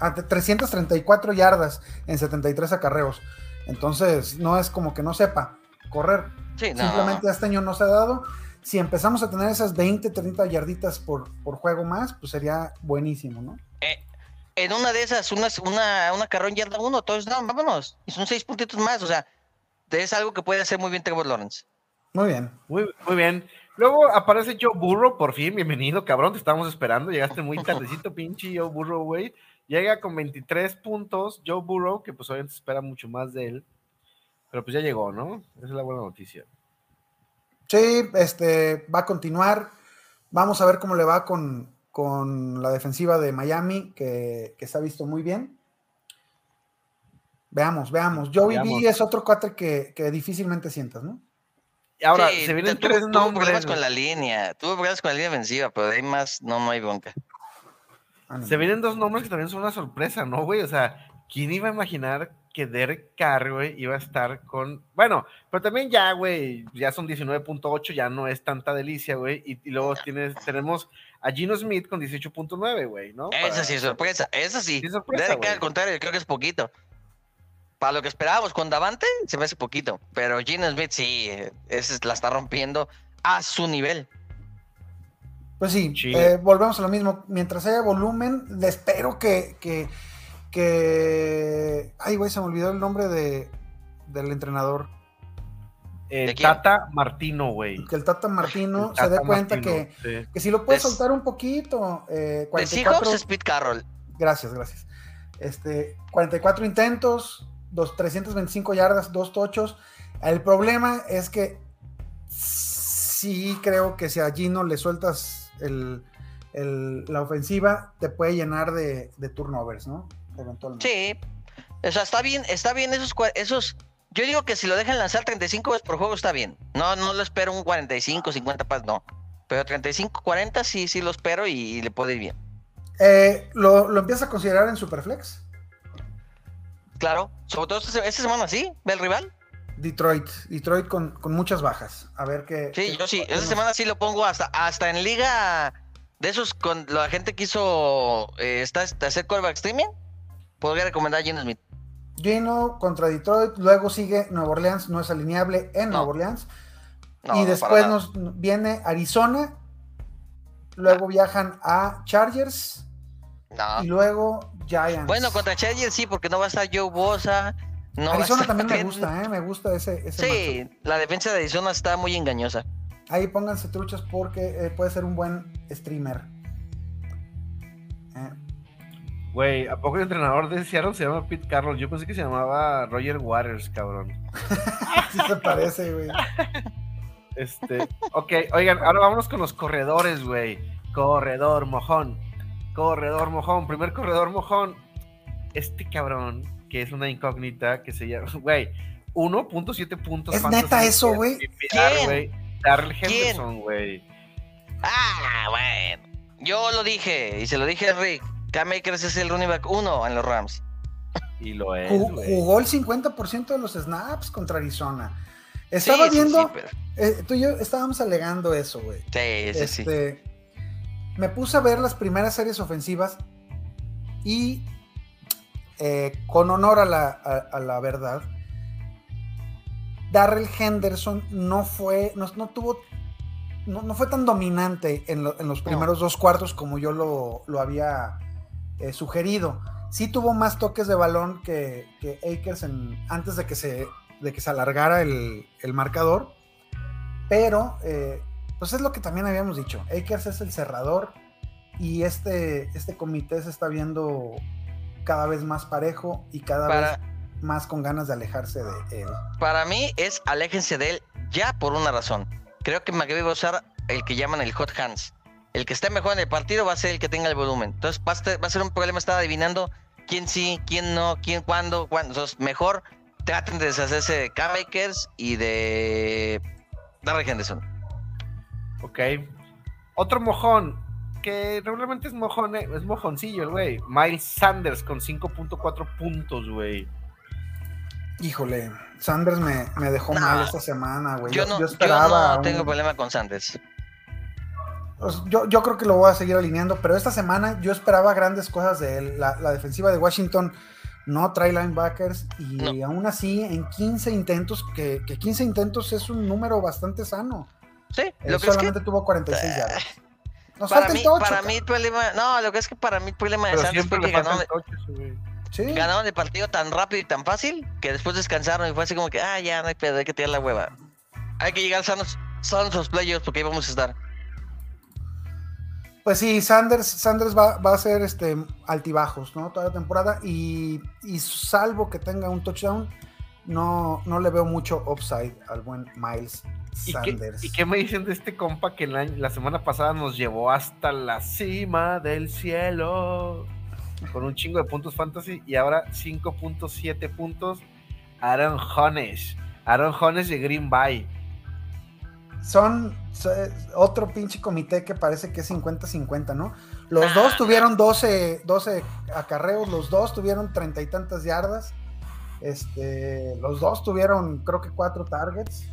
Ah, de 334 yardas en 73 acarreos. Entonces, no es como que no sepa correr. Sí, no. Simplemente este año no se ha dado. Si empezamos a tener esas 20, 30 yarditas por, por juego más, pues sería buenísimo, ¿no? Eh, en una de esas, una, una, una carrón yarda uno, touchdown, vámonos. Y son seis puntitos más, o sea, es algo que puede hacer muy bien Trevor Lawrence. Muy bien. Muy, muy bien. Luego aparece Joe Burrow, por fin, bienvenido, cabrón, te estábamos esperando, llegaste muy tardecito, pinche Joe Burrow, güey. Llega con 23 puntos, Joe Burrow, que pues obviamente se espera mucho más de él, pero pues ya llegó, ¿no? Esa es la buena noticia. Sí, este, va a continuar. Vamos a ver cómo le va con, con la defensiva de Miami, que, que, se ha visto muy bien. Veamos, veamos. Joey Veamos. B es otro cuate que, que difícilmente sientas, ¿no? Y ahora, Sí, se vienen tuvo- tres tuvo nombres. problemas con la línea, tuvo problemas con la línea ofensiva, pero de ahí más no, no hay bronca. Ánimo. Se vienen dos nombres que también son una sorpresa, ¿no, güey? O sea, ¿quién iba a imaginar que Derek Carr, güey, iba a estar con. Bueno, pero también ya, güey, ya son 19.8, ya no es tanta delicia, güey. Y, y luego tienes, tenemos a Gino Smith con 18.9, güey, ¿no? Esa Para- sí es sorpresa, esa sí. Sorpresa, güey. al contrario, creo que es poquito. Para lo que esperábamos con Davante, se me hace poquito. Pero Gino Smith sí, eh, ese la está rompiendo a su nivel. Pues sí, Sí. eh, volvemos a lo mismo. Mientras haya volumen, le espero que, que, que... Ay, güey, se me olvidó el nombre de, del entrenador. El ¿De quién? Tata Martino, güey. Que el Tata Martino El se dé cuenta Martino, que, sí. que si lo puede De- soltar un poquito. eh, De 44, Seahawks es Pete Carroll. Gracias, gracias. Este, 44 intentos, dos, 325 yardas, dos tochos. El problema es que sí creo que si a Gino le sueltas el, el- la ofensiva, te puede llenar de, de turnovers, ¿no? Eventualmente. Sí. O sea, está bien, está bien esos, esos. Yo digo que si lo dejan lanzar 35 veces por juego está bien. No, no lo espero un 45, 50 pas, no. Pero 35, 40 sí, sí lo espero y, y le puede ir bien. Eh, ¿lo, ¿Lo empiezas a considerar en Superflex? Claro, sobre todo esta, esta semana sí, ve el rival. Detroit, Detroit con, con muchas bajas. A ver qué. Sí, qué- yo sí, esta semana sí lo pongo hasta, hasta en liga de esos con la gente que hizo eh, está, hacer callback streaming. Podría recomendar a Gino Smith. Gino contra Detroit, luego sigue Nueva Orleans, no es alineable en No. Nueva Orleans. No, y después nos viene Arizona, luego viajan a Chargers No. y luego Giants. Bueno, contra Chargers sí, porque no va a estar Joe Bosa. No a Arizona también me gusta, ¿eh? me gusta ese, ese. Sí, la defensa de Arizona está muy engañosa. Ahí pónganse truchas porque eh, puede ser un buen streamer. Eh, Güey, ¿a poco el entrenador de Seattle se llama Pete Carroll? Yo pensé que se llamaba Roger Waters, cabrón. sí se parece, güey. Este, ok, oigan, ahora vámonos con los corredores, güey. Corredor mojón. Corredor mojón. Primer corredor mojón. Este cabrón, que es una incógnita, que se llama, güey, 1.7 puntos. ¿Es neta eso, güey? Güey. Darrell. Henderson, güey. Ah, bueno. Yo lo dije, y se lo dije a Rick. Cam Akers es el running back 1 en los Rams. Y lo es. Jugó el 50% de los snaps contra Arizona. Estaba Sí, viendo, sí, pero- eh, tú y yo estábamos alegando eso, güey. sí, sí, sí. Este, Me puse a ver las primeras series ofensivas y eh, con honor a la, a- a la verdad, Darrell Henderson no fue, no, no tuvo, no, no fue tan dominante en, lo- en los primeros dos cuartos como yo lo, lo había eh, sugerido. Sí tuvo más toques de balón que, que Akers en- antes de que se, de que se alargara el, el marcador, pero eh, pues es lo que también habíamos dicho. Akers es el cerrador y este, este comité se está viendo cada vez más parejo y cada Para, vez más con ganas de alejarse de él. para mí es aléjense de él ya por una razón. Creo que McVay va a usar el que llaman el hot hands. El que esté mejor en el partido va a ser el que tenga el volumen. Entonces va a ser, va a ser un problema estar adivinando quién sí, quién no, quién cuándo, cuándo. Entonces mejor traten de deshacerse de Cam Akers y de Darrell Henderson. Ok. Otro mojón, que regularmente es mojón, eh, es mojoncillo el güey. Miles Sanders con 5.4 puntos, güey. Híjole, Sanders me, me dejó No, mal esta semana, güey. Yo Yo, no, yo no un- tengo problema con Sanders. Pues, yo, yo creo que lo voy a seguir alineando, pero esta semana yo esperaba grandes cosas de él. La, la defensiva de Washington no trae linebackers y No. aún así en 15 intentos, que, que 15 intentos es un número bastante sano. Sí, Él lo que es que solamente tuvo 46 yardas. Nos para falta mí, tocho. para mí el problema, no, lo que es que para mí el problema de Santos fue que ganaron, güey. Sí. ganaron el partido tan rápido y tan fácil que después descansaron y fue así como que, ah, ya no hay pedo, hay que tirar la hueva. Hay que llegar sanos, sanos los playoffs porque ahí vamos a estar. Pues sí, Sanders, Sanders va, va a ser este altibajos, ¿no? Toda la temporada. Y, y salvo que tenga un touchdown, no, no le veo mucho upside al buen Miles ¿Y qué, Sanders. ¿Y qué me dicen de este compa que año- la semana pasada nos llevó hasta la cima del cielo? Con un chingo de puntos fantasy y ahora 5.7 puntos. Aaron Jones. Aaron Jones de Green Bay. Son so- otro pinche comité que parece que es 50-50, ¿no? Los Ah. dos tuvieron 12, 12 acarreos, los dos tuvieron treinta y tantas yardas. Este, los dos tuvieron, creo que cuatro targets.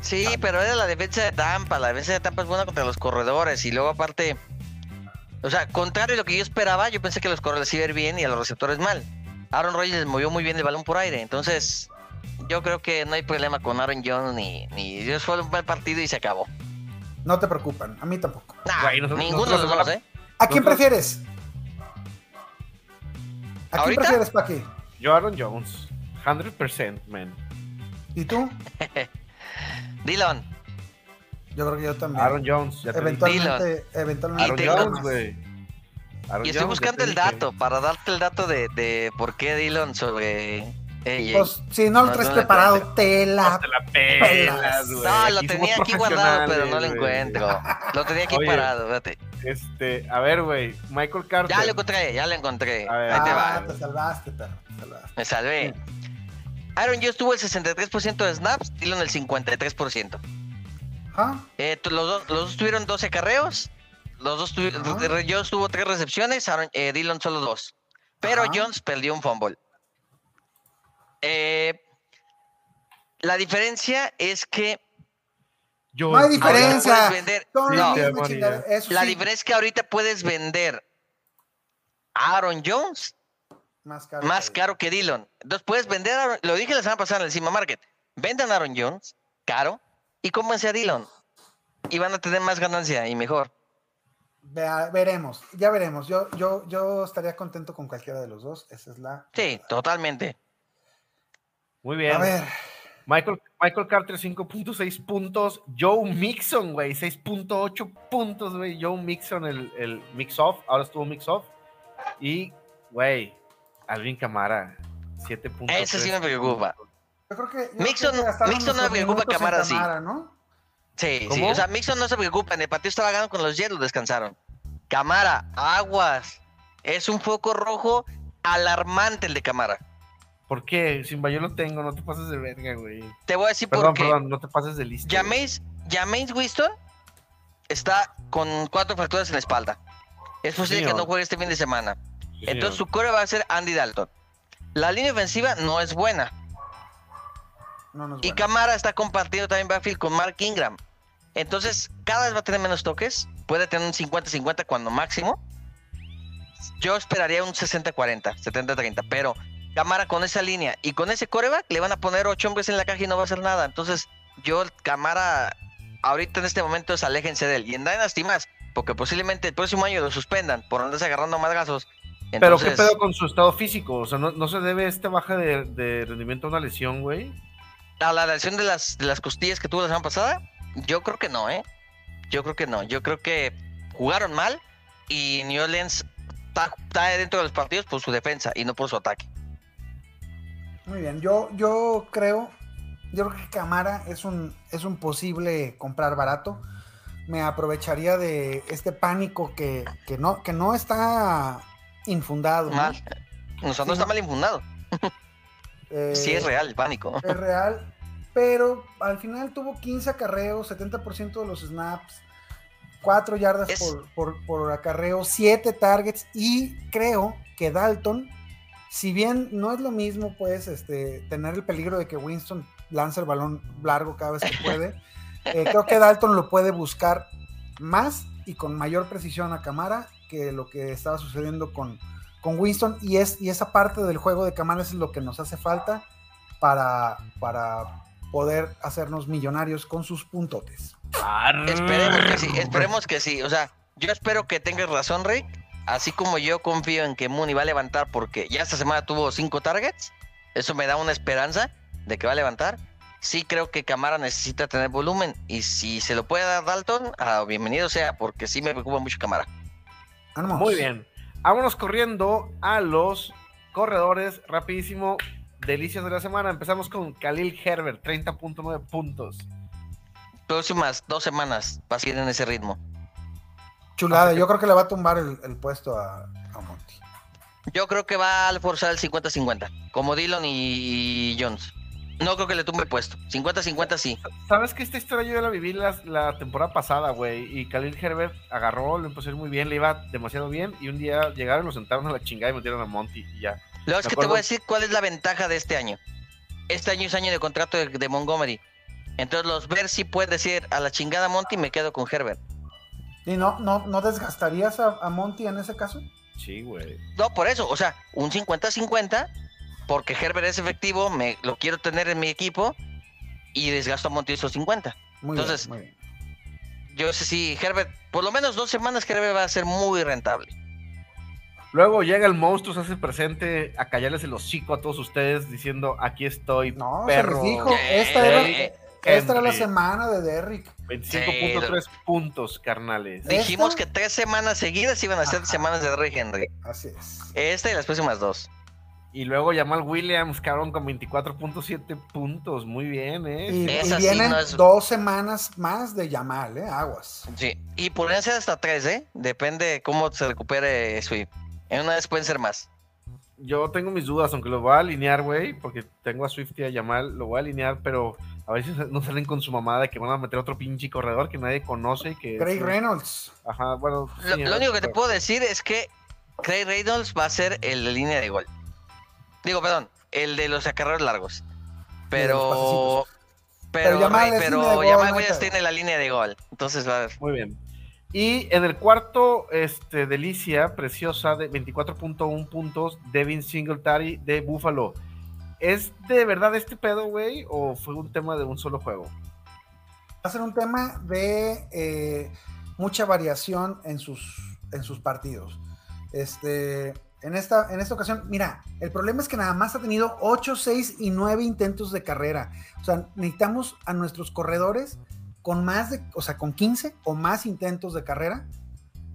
Sí, pero era la defensa de Tampa. La defensa de Tampa es buena contra los corredores. Y luego, aparte, o sea, contrario a lo que yo esperaba, yo pensé que los corredores iban bien y a los receptores mal. Aaron Rodgers movió muy bien el balón por aire. Entonces, yo creo que no hay problema con Aaron Jones ni. ni ellos fue un buen partido y se acabó. No te preocupan, a mí tampoco. Nah, Güey, nosotros- ninguno de nosotros los dos, ¿eh? ¿A quién Nosotros- prefieres? ¿A quién ¿Ahorita? prefieres, Paqui? Yo, Aaron Jones. 100%, man. ¿Y tú? Dylan. Yo creo que yo también. Aaron Jones. Ya te dije. eventualmente, eventualmente. Aaron tengo Jones, más. güey. Aaron Y estoy Jones, ya buscando te el dije. dato para darte el dato de, de por qué Dylan sobre. Ey, ey. Pues si no lo traes no preparado, te No la. te la pelas, güey. No, lo Aquí tenía aquí guardado, pero no lo encuentro. Lo tenía aquí Oye. parado, fíjate. Este, a ver, güey. Michael Carter. Ya lo encontré, ya lo encontré. A ver. Ahí te Ah, va. te salvaste, perro. te salvaste. Me salvé. Aaron Jones tuvo el 63% de snaps, Dylan el 53%. Ajá. Eh, los, dos, los dos tuvieron 12 carreos. Los dos tuvi- Ajá. Jones tuvo 3 recepciones, Aaron, eh, Dylan solo 2. Pero Ajá. Jones perdió un fumble. Eh, la diferencia es que Yo, No hay diferencia. puedes vender. La sí, diferencia es que ahorita puedes vender a Aaron Jones más caro. más que- caro que Dillon. Entonces puedes vender, a lo dije la semana pasada en el Cima Market, vendan a Aaron Jones, caro, y cómense a Dillon. Y van a tener más ganancia y mejor. Vea- veremos, ya veremos. Yo, yo, yo estaría contento con cualquiera de los dos. Esa es la. Sí, totalmente. Muy bien. A ver, Michael, Michael Carter, 5.6 puntos. Joe Mixon, güey, 6.8 puntos, güey. Joe Mixon, el, el mix-off. Ahora estuvo mix-off. Y, güey, Alvin Camara, 7.3. Ese sí me preocupa. yo creo que. yo Mixon- creo que gastaron Mixon no me preocupa Camara, sí. Sí, sí. O sea, Mixon no se preocupa. En el partido estaba ganando con los Jets, descansaron. Camara, aguas. Es un foco rojo alarmante el de Camara. ¿Por qué? Simba, yo lo tengo, no te pases de verga, güey. Te voy a decir Perdón, por qué. perdón, no te pases de listo. güey. Jameis, Jameis Winston está con cuatro fracturas en la espalda. Es posible que no juegue este fin de semana. Entonces su core va a ser Andy Dalton. La línea ofensiva no es buena. No nos Y bueno. Camara está compartiendo también backfield con Mark Ingram. Entonces, cada vez va a tener menos toques. Puede tener un 50-50 cuando máximo. Yo esperaría un 60-40, 70-30. Pero Camara con esa línea y con ese coreback le van a poner ocho hombres en la caja y no va a hacer nada. Entonces, yo, Camara, ahorita en este momento es aléjense de él. Y en Dynasty más, porque posiblemente el próximo año lo suspendan por andarse agarrando madrazos. Pero qué pedo con su estado físico. O sea, no, no se debe esta baja de, de rendimiento a una lesión, güey. a la lesión de las, de las costillas que tuvo la semana pasada, yo creo que no, ¿eh? Yo creo que no. Yo creo que jugaron mal y New Orleans está dentro de los partidos por su defensa y no por su ataque. Muy bien, yo, yo creo, yo creo que Camara es un, es un posible comprar barato. Me aprovecharía de este pánico que, que no, que no está infundado. ¿no? Mal. O sea, Sí, no está no. mal infundado. Eh, Sí es real el pánico. Es real, pero al final tuvo 15 acarreos, 70% de los snaps, 4 yardas Es- por, por, por acarreo, 7 targets y creo que Dalton, si bien no es lo mismo pues este, tener el peligro de que Winston lance el balón largo cada vez que puede, eh, creo que Dalton lo puede buscar más y con mayor precisión a Camara que lo que estaba sucediendo con, con Winston y, es, y esa parte del juego de Kamara es lo que nos hace falta para, para poder hacernos millonarios con sus puntotes. Esperemos que sí, esperemos que sí. O sea, yo espero que tengas razón, Rick. Así como yo confío en que Mooney va a levantar porque ya esta semana tuvo cinco targets. Eso me da una esperanza de que va a levantar. Sí creo que Camara necesita tener volumen. Y si se lo puede dar Dalton, ah, bienvenido sea, porque sí me preocupa mucho Camara. Muy bien. Vámonos corriendo a los corredores. Rapidísimo. Delicias de la semana. Empezamos con Khalil Herbert, 30.9 puntos. Próximas dos semanas va a seguir en ese ritmo. Chulada, yo creo que le va a tumbar el, el puesto a, a Monty. Yo creo que va a forzar el 50-50, como Dillon y Jones. No creo que le tumbe el puesto. 50-50 sí. ¿Sabes que esta historia yo ya la viví la, la temporada pasada, güey? Y Khalil Herbert agarró, lo empezó a ir muy bien, le iba demasiado bien. Y un día llegaron, lo sentaron a la chingada y metieron a Monty y ya. Es Me que te voy a decir cuál es la ventaja de este año. Este año es año de contrato de, de Montgomery. Entonces los ver si puede decir a la chingada Monty me quedo con Herbert. ¿Y no, no, no desgastarías a, a Monty en ese caso? Sí, güey. No, por eso, o sea, un 50-50, porque Herbert es efectivo, me lo quiero tener en mi equipo y desgasto a Monty esos 50. Muy Entonces- bien, muy bien. Yo sé si Herbert, por lo menos dos semanas Herbert va a ser muy rentable. Luego llega el monstruo, se hace presente a callarles el hocico a todos ustedes diciendo, aquí estoy, No, perro. se les dijo, esta era, esta era la semana de Derrick. 25.3 puntos, carnales. ¿Esta? Dijimos que tres semanas seguidas iban a ser Ajá. semanas de Rey Henry. Así es. Esta y las próximas dos. Y luego Jamal Williams, cabrón, con 24.7 puntos. Muy bien, ¿eh? Y, y sí vienen no es- dos semanas más de Yamal, ¿eh? Aguas. Sí. Y podrían ser hasta tres, ¿eh? Depende cómo se recupere Swift. En una vez pueden ser más. Yo tengo mis dudas, aunque lo voy a alinear, güey, porque tengo a Swift y a Yamal, lo voy a alinear, pero a veces no salen con su mamada de que van a meter otro pinche corredor que nadie conoce y que... Craig Reynolds. Ajá, bueno... Lo, sí, lo único que te puedo decir es que Craig Reynolds va a ser el de línea de gol. Digo, perdón, el de los acarreos largos. Pero. Pero Pero, Yamal es pero Yamal Williams tiene la línea de gol. Entonces va a Muy bien. Y en el cuarto, este, delicia, preciosa, de 24.1 puntos, Devin Singletary de Buffalo. ¿Es de verdad este pedo, güey? ¿O fue un tema de un solo juego? Va a ser un tema de eh, mucha variación en sus, en sus partidos. Este, en, esta, en esta ocasión, mira, el problema es que nada más ha tenido 8, 6 y 9 intentos de carrera. O sea, necesitamos a nuestros corredores con más de, o sea, con 15 o más intentos de carrera.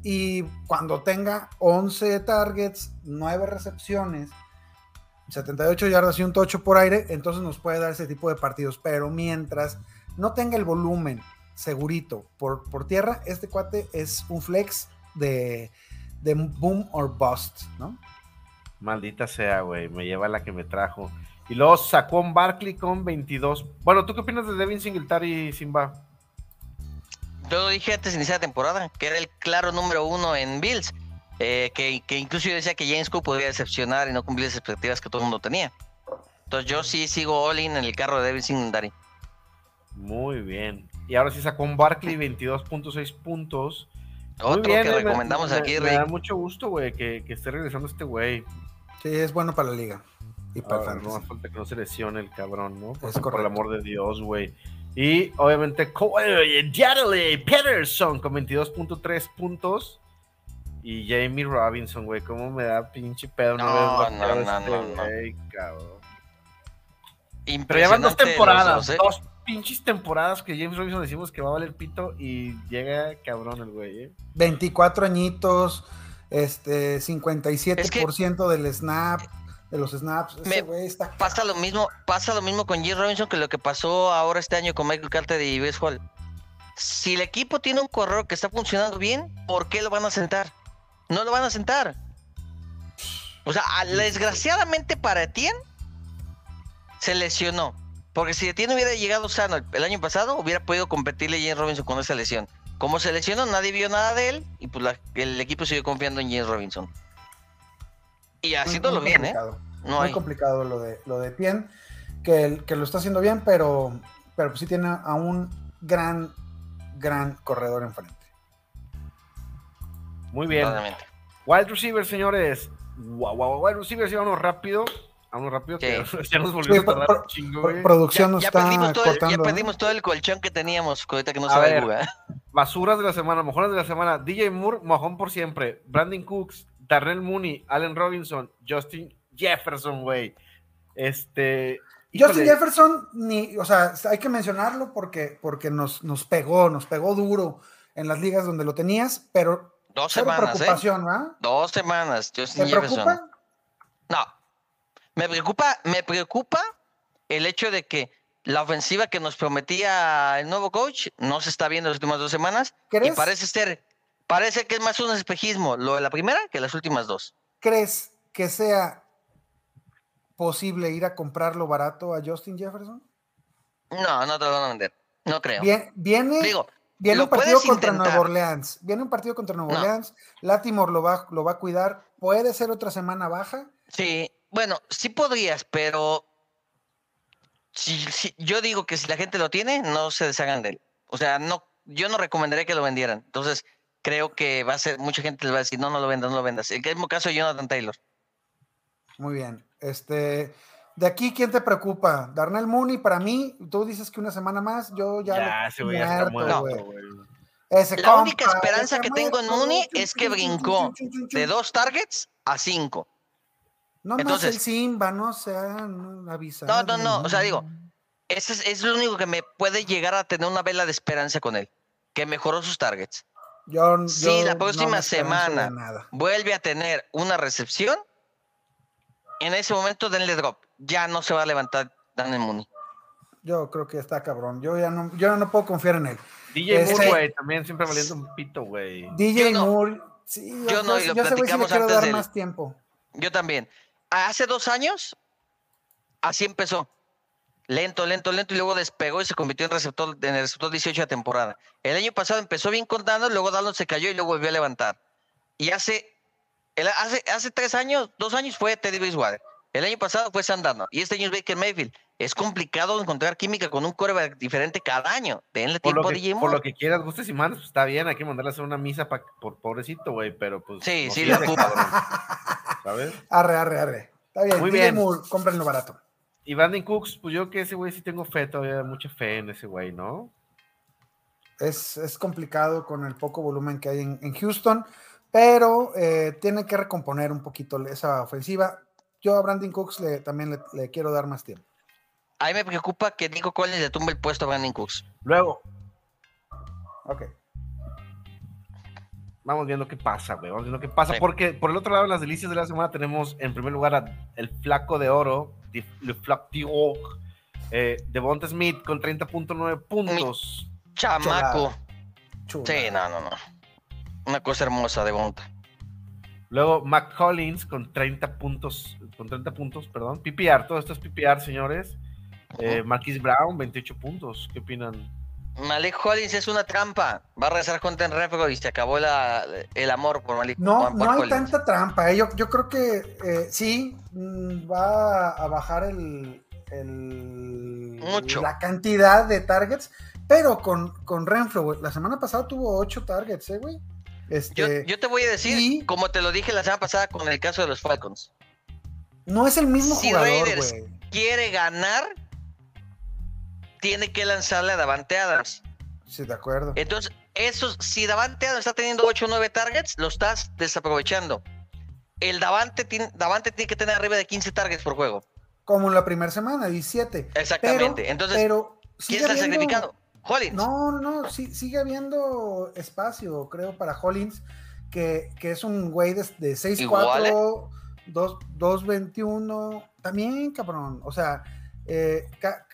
Y cuando tenga 11 targets, 9 recepciones, 78 yardas y un tocho por aire, entonces nos puede dar ese tipo de partidos. Pero mientras no tenga el volumen segurito por, por tierra, este cuate es un flex de, de boom or bust, ¿no? Maldita sea, güey, me lleva la que me trajo. Y luego sacó un Barkley con 22. Bueno, ¿tú qué opinas de Devin Singletary, Simba? Yo lo dije antes de iniciar la temporada, que era el claro número uno en Bills. Eh, que, que incluso yo decía que James Cook podría decepcionar y no cumplir las expectativas que todo el mundo tenía. Entonces yo sí sigo all in en el carro de Devin Singletary. Muy bien. Y ahora sí sacó un Barkley 22.6 puntos. Muy Otro bien, que eh, me- recomendamos me, aquí, Me da Rick. mucho gusto, güey, que, que esté regresando este güey. Sí, es bueno para la liga. Y para el Ah, no hace falta que no se lesione el cabrón, ¿no? Por, Es por el amor de Dios, güey. Y obviamente Yadley Peterson con 22.3 puntos. Y Jamie Robinson, güey, cómo me da pinche pedo No, una vez batear no, a no, este no, no. güey, cabrón. Pero llevan dos temporadas, dos, ¿eh? dos pinches temporadas que James Robinson decimos que va a valer pito y llega cabrón el güey, ¿eh? 24 añitos, este, 57% del snap, de los snaps. Ese Me güey está Pasa lo mismo, pasa lo mismo con James Robinson que lo que pasó ahora este año con Michael Carter y Wes Hall. Si el equipo tiene un corredor que está funcionando bien, ¿por qué lo van a sentar? No lo van a sentar. O sea, desgraciadamente para Etienne se lesionó. Porque si Etienne hubiera llegado sano el, el año pasado, hubiera podido competirle a James Robinson con esa lesión. Como se lesionó, nadie vio nada de él y pues la- el equipo siguió confiando en James Robinson. Y haciéndolo muy bien, ¿eh? No muy hay. complicado lo de lo de que, el- que lo está haciendo bien, pero, pero pues sí tiene a un gran, gran corredor enfrente. Muy bien. Totalmente. Wild receiver, señores. Guau, guau, bueno, sí, sí, vámonos rápido. Vámonos rápido, que Sí. ya nos volvimos Sí, a tardar pro- chingo, producción Ya, nos ya está perdimos todo el, ya. ¿eh? perdimos todo el colchón que teníamos, ahorita que no se va ver. a jugar. Basuras de la semana, mojones de la semana. DJ Moore, mojón por siempre. Brandon Cooks, Darnell Mooney, Allen Robinson, Justin Jefferson, güey. Este. Justin Jefferson, ni, o sea, hay que mencionarlo porque, porque nos, nos pegó, nos pegó duro en las ligas donde lo tenías, pero Dos cero semanas, ¿eh? Dos semanas, Justin ¿Te Jefferson. preocupa? No. Me preocupa, me preocupa el hecho de que la ofensiva que nos prometía el nuevo coach no se está viendo las últimas dos semanas. Y ¿Crees? parece ser, parece que es más un espejismo lo de la primera que las últimas dos. ¿Crees que sea posible ir a comprarlo barato a Justin Jefferson? No, no te lo van a vender. No creo. Viene, Digo, viene un partido contra intentar. Nueva Orleans. Viene un partido contra Nueva No. Orleans. Latimore lo va, lo va a cuidar. Puede ser otra semana baja. Sí, bueno, sí podrías, pero si, si- yo digo que si la gente lo tiene, no se deshagan de él. O sea, no, yo no recomendaría que lo vendieran. Entonces, creo que va a ser, mucha gente les va a decir, no, no lo vendas, no lo vendas. El mismo caso de Jonathan Taylor. Muy bien. Este, de aquí, ¿quién te preocupa? Darnell Mooney, para mí, tú dices que una semana más, yo ya, Ya, güey ya está muerto, güey. Ese La única esperanza que tengo en Mooney es que brincó de dos targets a cinco. No más entonces- el Simba, no sean avisados. No, no, no, o sea, digo, Ese es, es lo único que me puede llegar a tener una vela de esperanza con él, que mejoró sus targets. Yo, Sí, yo la no próxima semana. Vuelve a tener una recepción. En ese momento denle drop. Ya no se va a levantar Daniel Mooney. Yo creo que está cabrón. Yo ya no, yo ya no puedo confiar en él. DJ Este- Moore, güey, también siempre valiendo un pito, güey. DJ Yo no. Moore. Sí, Yo no, y lo yo platicamos quiero antes dar más tiempo. Yo también. Hace dos años, así empezó. Lento, lento, lento, y luego despegó y se convirtió en receptor, en el receptor 18 de temporada. El año pasado empezó bien con Donald, luego Donald se cayó y luego volvió a levantar. Y hace, el- hace, hace tres años, dos años fue Teddy Bridgewater. El año pasado fue Sam Darnold. Y este año es Baker Mayfield. Es complicado encontrar química con un coreback diferente cada año. Denle Por tiempo lo, a que, DJ por lo que quieras, gustes y mandes, pues está bien, hay que mandarle a hacer una misa pa- por pobrecito, güey, pero pues. Sí, no sí, quiere, le ocupa. cabrón, ¿Sabes? Arre, arre, arre. Está bien. Muy DJ bien. Moore, cómprenlo barato. Y Brandon Cooks, pues yo que ese güey sí tengo fe, todavía mucha fe en ese güey, ¿no? Es, es complicado con el poco volumen que hay en, en Houston, pero eh, tiene que recomponer un poquito esa ofensiva. Yo a Brandon Cooks le, también le, le quiero dar más tiempo. A mí me preocupa que Nico Collins le tumbe el puesto a Brandon Cooks. Luego, Ok. vamos viendo qué pasa, güey. Vamos viendo qué pasa. Sí. Porque por el otro lado, en las delicias de la semana tenemos en primer lugar a el flaco de oro, Le Flac d'Or, eh, Devonta Smith con 30.9 puntos. Chamaco. Chula. Sí, no, no, no. Una cosa hermosa de Bonta. Luego Mac Collins con 30 puntos, con 30 puntos, perdón. PPR, todo esto es PPR, señores. Eh, Marquis Brown, 28 puntos. ¿Qué opinan? Malik Hollins es una trampa. Va a regresar con Ten Refro y se acabó la- el amor por Malik No, por no hay Collins. tanta trampa. eh. Yo, yo creo que eh, sí mm, va a bajar el, el- Mucho. la cantidad de targets, pero con, con Renfro, güey, la semana pasada tuvo 8 targets, ¿eh, güey? Yo, Este, yo te voy a decir, y- como te lo dije la semana pasada con el caso de los Falcons. no es el mismo si jugador, Raiders-. Quiere ganar, tiene que lanzarle a Davante Adams. Sí, de acuerdo. Entonces, esos, si Davante Adams está teniendo 8 o 9 targets, lo estás desaprovechando. El Davante, tiene- Davante tiene que tener arriba de 15 targets por juego. Como en la primera semana, 17. Exactamente. Pero, Entonces, pero ¿quién está habiendo- sacrificando? Hollins. No, no, sí, sigue habiendo espacio, creo, para Hollins, que, que es un güey de, de 6'4, 2, 2'21. También, cabrón. O sea, eh,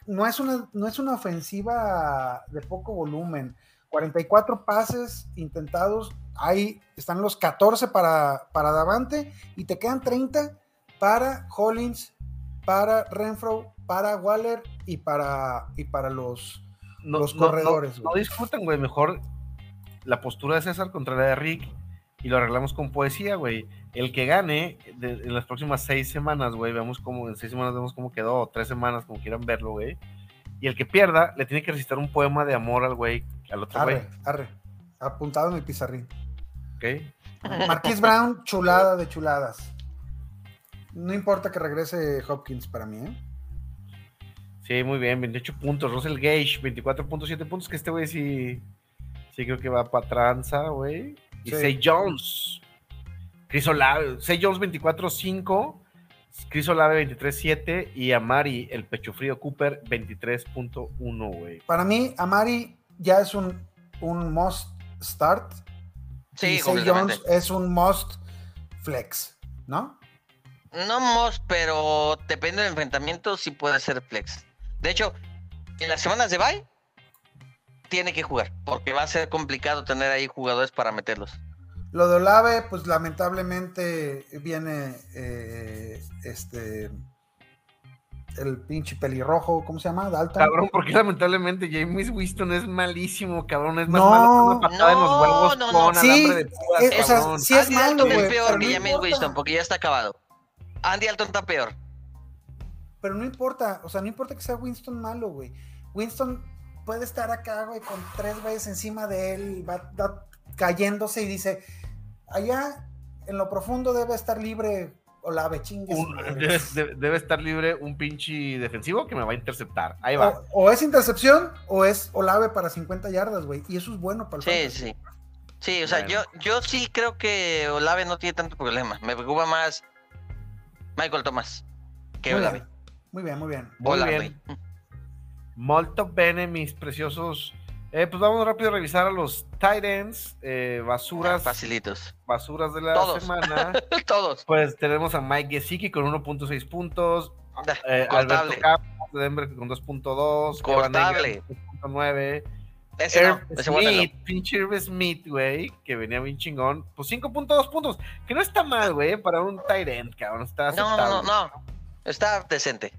no, es una, no es una ofensiva de poco volumen. 44 pases intentados. Ahí están los 14 para, para Davante y te quedan 30 para Hollins, para Renfro, para Waller y para, y para los, No, Los no- no- corredores, No, güey. discutan, güey. Mejor la postura de César contra la de Rick y lo arreglamos con poesía, güey. El que gane de- en las próximas seis semanas, güey, vemos cómo, en seis semanas vemos cómo quedó, o tres semanas, como quieran verlo, güey. Y el que pierda, le tiene que recitar un poema de amor al güey, al otro güey, Arre, arre. Apuntado en el pizarrín. ¿ok? Marquis Brown, chulada de chuladas. No importa que regrese Hopkins para mí, ¿eh? Sí, muy bien, 28 puntos. Russell Gage, 24.7 puntos, que este güey sí, sí creo que va para tranza, güey. Y Sí. Say Jones. Chris Olave, Say Jones 24.5. Chris Olave 23.7 y Amari, el pecho frío Cooper, 23.1, güey. Para mí, Amari ya es un, un must start. Sí, y completamente. Jones es un must flex, ¿no? No Moss, pero depende del enfrentamiento, sí puede ser flex. De hecho, en las semanas de bye, tiene que jugar, porque va a ser complicado tener ahí jugadores para meterlos. Lo de Olave, pues lamentablemente viene eh, este el pinche pelirrojo, ¿cómo se llama? Dalton. Cabrón, porque lamentablemente James Winston es malísimo, cabrón. Es más No, malo que una patada en los no, huevos no, no. con Sí, alambre de púas, eh, o sea, sí es Andy malo, Dalton es peor que no James. Winston, porque ya está acabado. Andy Dalton está peor. Pero no importa, o sea, no importa que sea Winston malo, güey. Winston puede estar acá, güey, con tres veces encima de él, y va, va cayéndose y dice, allá en lo profundo debe estar libre Olave, chingue su Un- madre". debe, debe- debe estar libre un pinche defensivo que me va a interceptar. Ahí va. O, o es intercepción o es Olave para 50 yardas, güey. Y eso es bueno para el Sí, fantasy. sí. Sí, o sea, Bueno. yo, yo sí creo que Olave no tiene tanto problema. Me preocupa más Michael Thomas que Olave. Muy bien, muy bien. Muy bien. Molto bene, mis preciosos. Eh, pues vamos rápido a revisar a los tight ends, eh, basuras, Facilitos. basuras de la Todos. semana. Todos. Pues tenemos a Mike Gesicki con 1.6 puntos, Ah, eh. Alberto Campos de Denver con 2.2, Evan Cortable. Engram con 2.9, Ese no, ese. Smith, pinche Irv Smith, güey, que venía bien chingón, pues 5.2 puntos, que no está mal, güey, para un tight end, cabrón, está No, no, no, no. Está decente.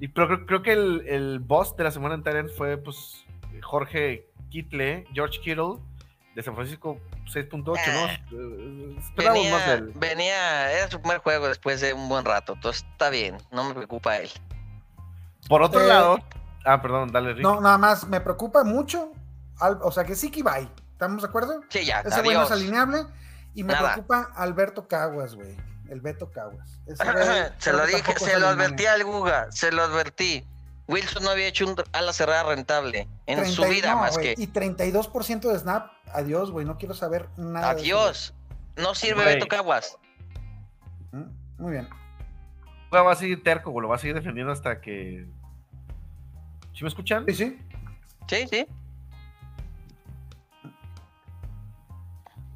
Y pero creo, creo que el, el boss de la semana end fue, pues, Jorge Kittle, George Kittle, de San Francisco, 6.8, ¿no? Eh, Esperamos más de Venía, él. venía, era su primer juego después de un buen rato. Entonces está bien, no me preocupa él. Por otro Eh, lado, ah, perdón, dale, Rick. No, nada más me preocupa mucho. al- o sea, que sí que. ¿Estamos de acuerdo? Sí, ya, Ese güey no adiós. es alineable. Y me Nada. preocupa Alberto Caguas, güey. El Beto Caguas. Se lo dije, se lo advertí al Guga, se lo advertí. Wilson no había hecho un ala cerrada rentable en 30 su vida no, más que. Y 32% de snap. Adiós, güey. No quiero saber nada. de Adiós. No sirve. Beto Caguas. Mm, Muy bien. va a seguir terco, güey, lo va a seguir defendiendo hasta que. ¿Sí me escuchan? Sí, sí. Sí, sí.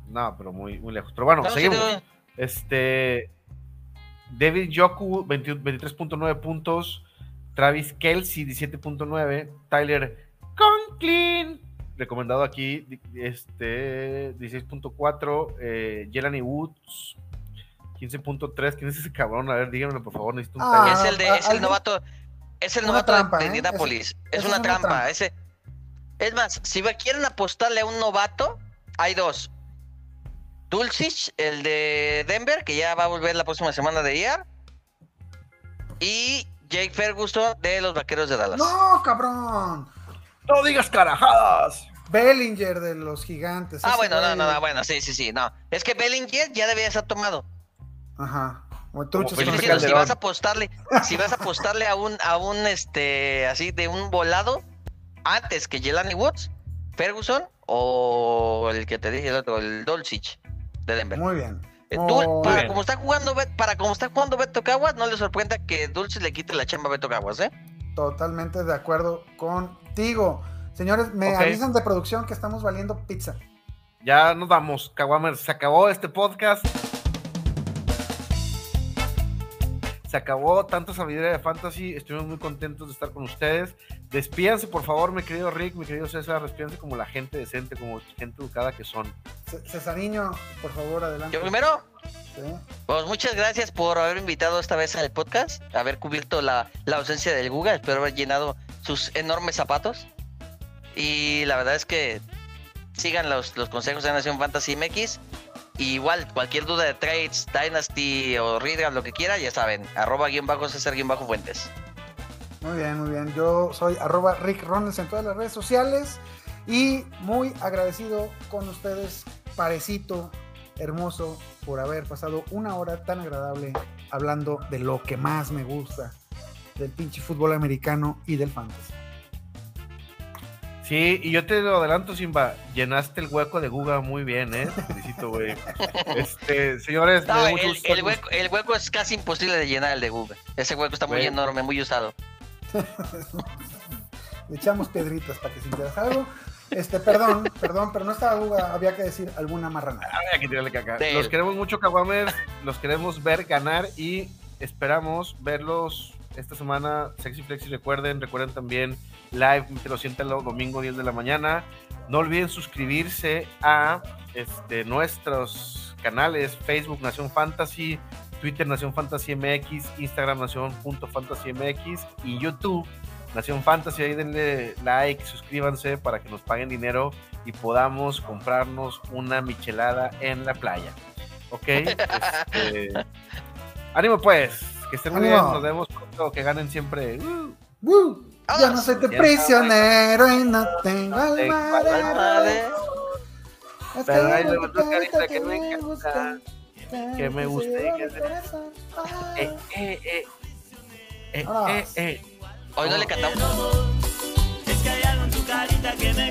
No, pero muy, muy lejos. Pero bueno, No, sí, seguimos. no. Este. David Joku, 20 23.9 puntos. Travis Kelsey, 17.9. Tyler Conklin, recomendado aquí, este, 16.4. Eh, Jelani Woods, 15.3. ¿Quién es ese cabrón? A ver, díganmelo, por favor. Necesito un Ah, es el de, es el alguien- novato, es el Una novato trampa, de, ¿eh? Indianapolis. Es, una trampa. trampa. Ese, es más, si quieren apostarle a un novato, hay dos. Dulcich, el de Denver, que ya va a volver la próxima semana de IAR. Y Jake Ferguson de los Vaqueros de Dallas. No, cabrón. ¡No digas carajadas! Bellinger de los gigantes. ah, bueno, no, no, no, bueno, sí, sí, sí, no. Es que Bellinger ya debía estar tomado. Ajá. Si Calderón. vas a apostarle, si vas a apostarle a un, a un este así de un volado antes que Jelani Woods, Ferguson o el que te dije el otro, el Dolcich de Denver. Muy bien. Eh, para bien. como está jugando para como está jugando Beto Caguas, no le sorprenda que Dulce le quite la chamba a Beto Caguas, ¿eh? Totalmente de acuerdo contigo. Señores, me Ok. avisan de producción que estamos valiendo pizza. Ya nos vamos, Kawamers. Se acabó este podcast. Se acabó tanta sabiduría de fantasy. Estuvimos muy contentos de estar con ustedes. Despídanse, por favor, mi querido Rick, mi querido César. Despídanse como la gente decente, como gente educada que son. Cesariño, por favor, adelante. Yo primero, Sí. pues muchas gracias por haber invitado esta vez al podcast, haber cubierto la, la ausencia del Guga, espero haber llenado sus enormes zapatos. Y la verdad es que sigan los, los consejos de Nación Fantasy MX. Y igual, cualquier duda de trades, Dynasty o Redraft, lo que quiera, ya saben, arroba guion bajo César guion bajo Fuentes. Muy bien, muy bien. Yo soy arroba Rick Ronalds en todas las redes sociales y muy agradecido con ustedes, parecito, hermoso, por haber pasado una hora tan agradable hablando de lo que más me gusta, del pinche fútbol americano y del fantasy. Sí, y yo te lo adelanto, Simba. Llenaste el hueco de Guga muy bien, ¿eh? Te felicito, güey. Este, señores, me No, da mucho el, gusto el hueco, el hueco es casi imposible de llenar el de Google. Ese hueco está muy enorme, muy usado. Le echamos piedritas para que se interesa algo. Este, perdón, perdón, pero no estaba Guga, había que decir alguna marranada. Ay, hay que tirarle caca. Los queremos mucho, Caguamers. Los queremos ver ganar y esperamos verlos esta semana. Sexy Flexi, recuerden. Recuerden también live, te lo sienten el domingo 10 de la mañana. No olviden suscribirse a este, nuestros canales: Facebook Nación Fantasy, Twitter Nación Fantasy MX, Instagram Nación.fantasy MX y YouTube Nación Fantasy. Ahí denle like, suscríbanse para que nos paguen dinero y podamos comprarnos una michelada en la playa. ¿Ok? Este, ánimo pues, que estén muy bien, nos vemos pronto, que ganen siempre. Uh, ¡Woo! Ya no soy tu prisionero y no tengo alma Pero que luego otra carita que me encanta, gusta, que me gusta y se lleva que se- eh, eh, eh, eh, Vámonos. eh, eh. Hoy no le cantamos. Es que hay algo en tu carita que me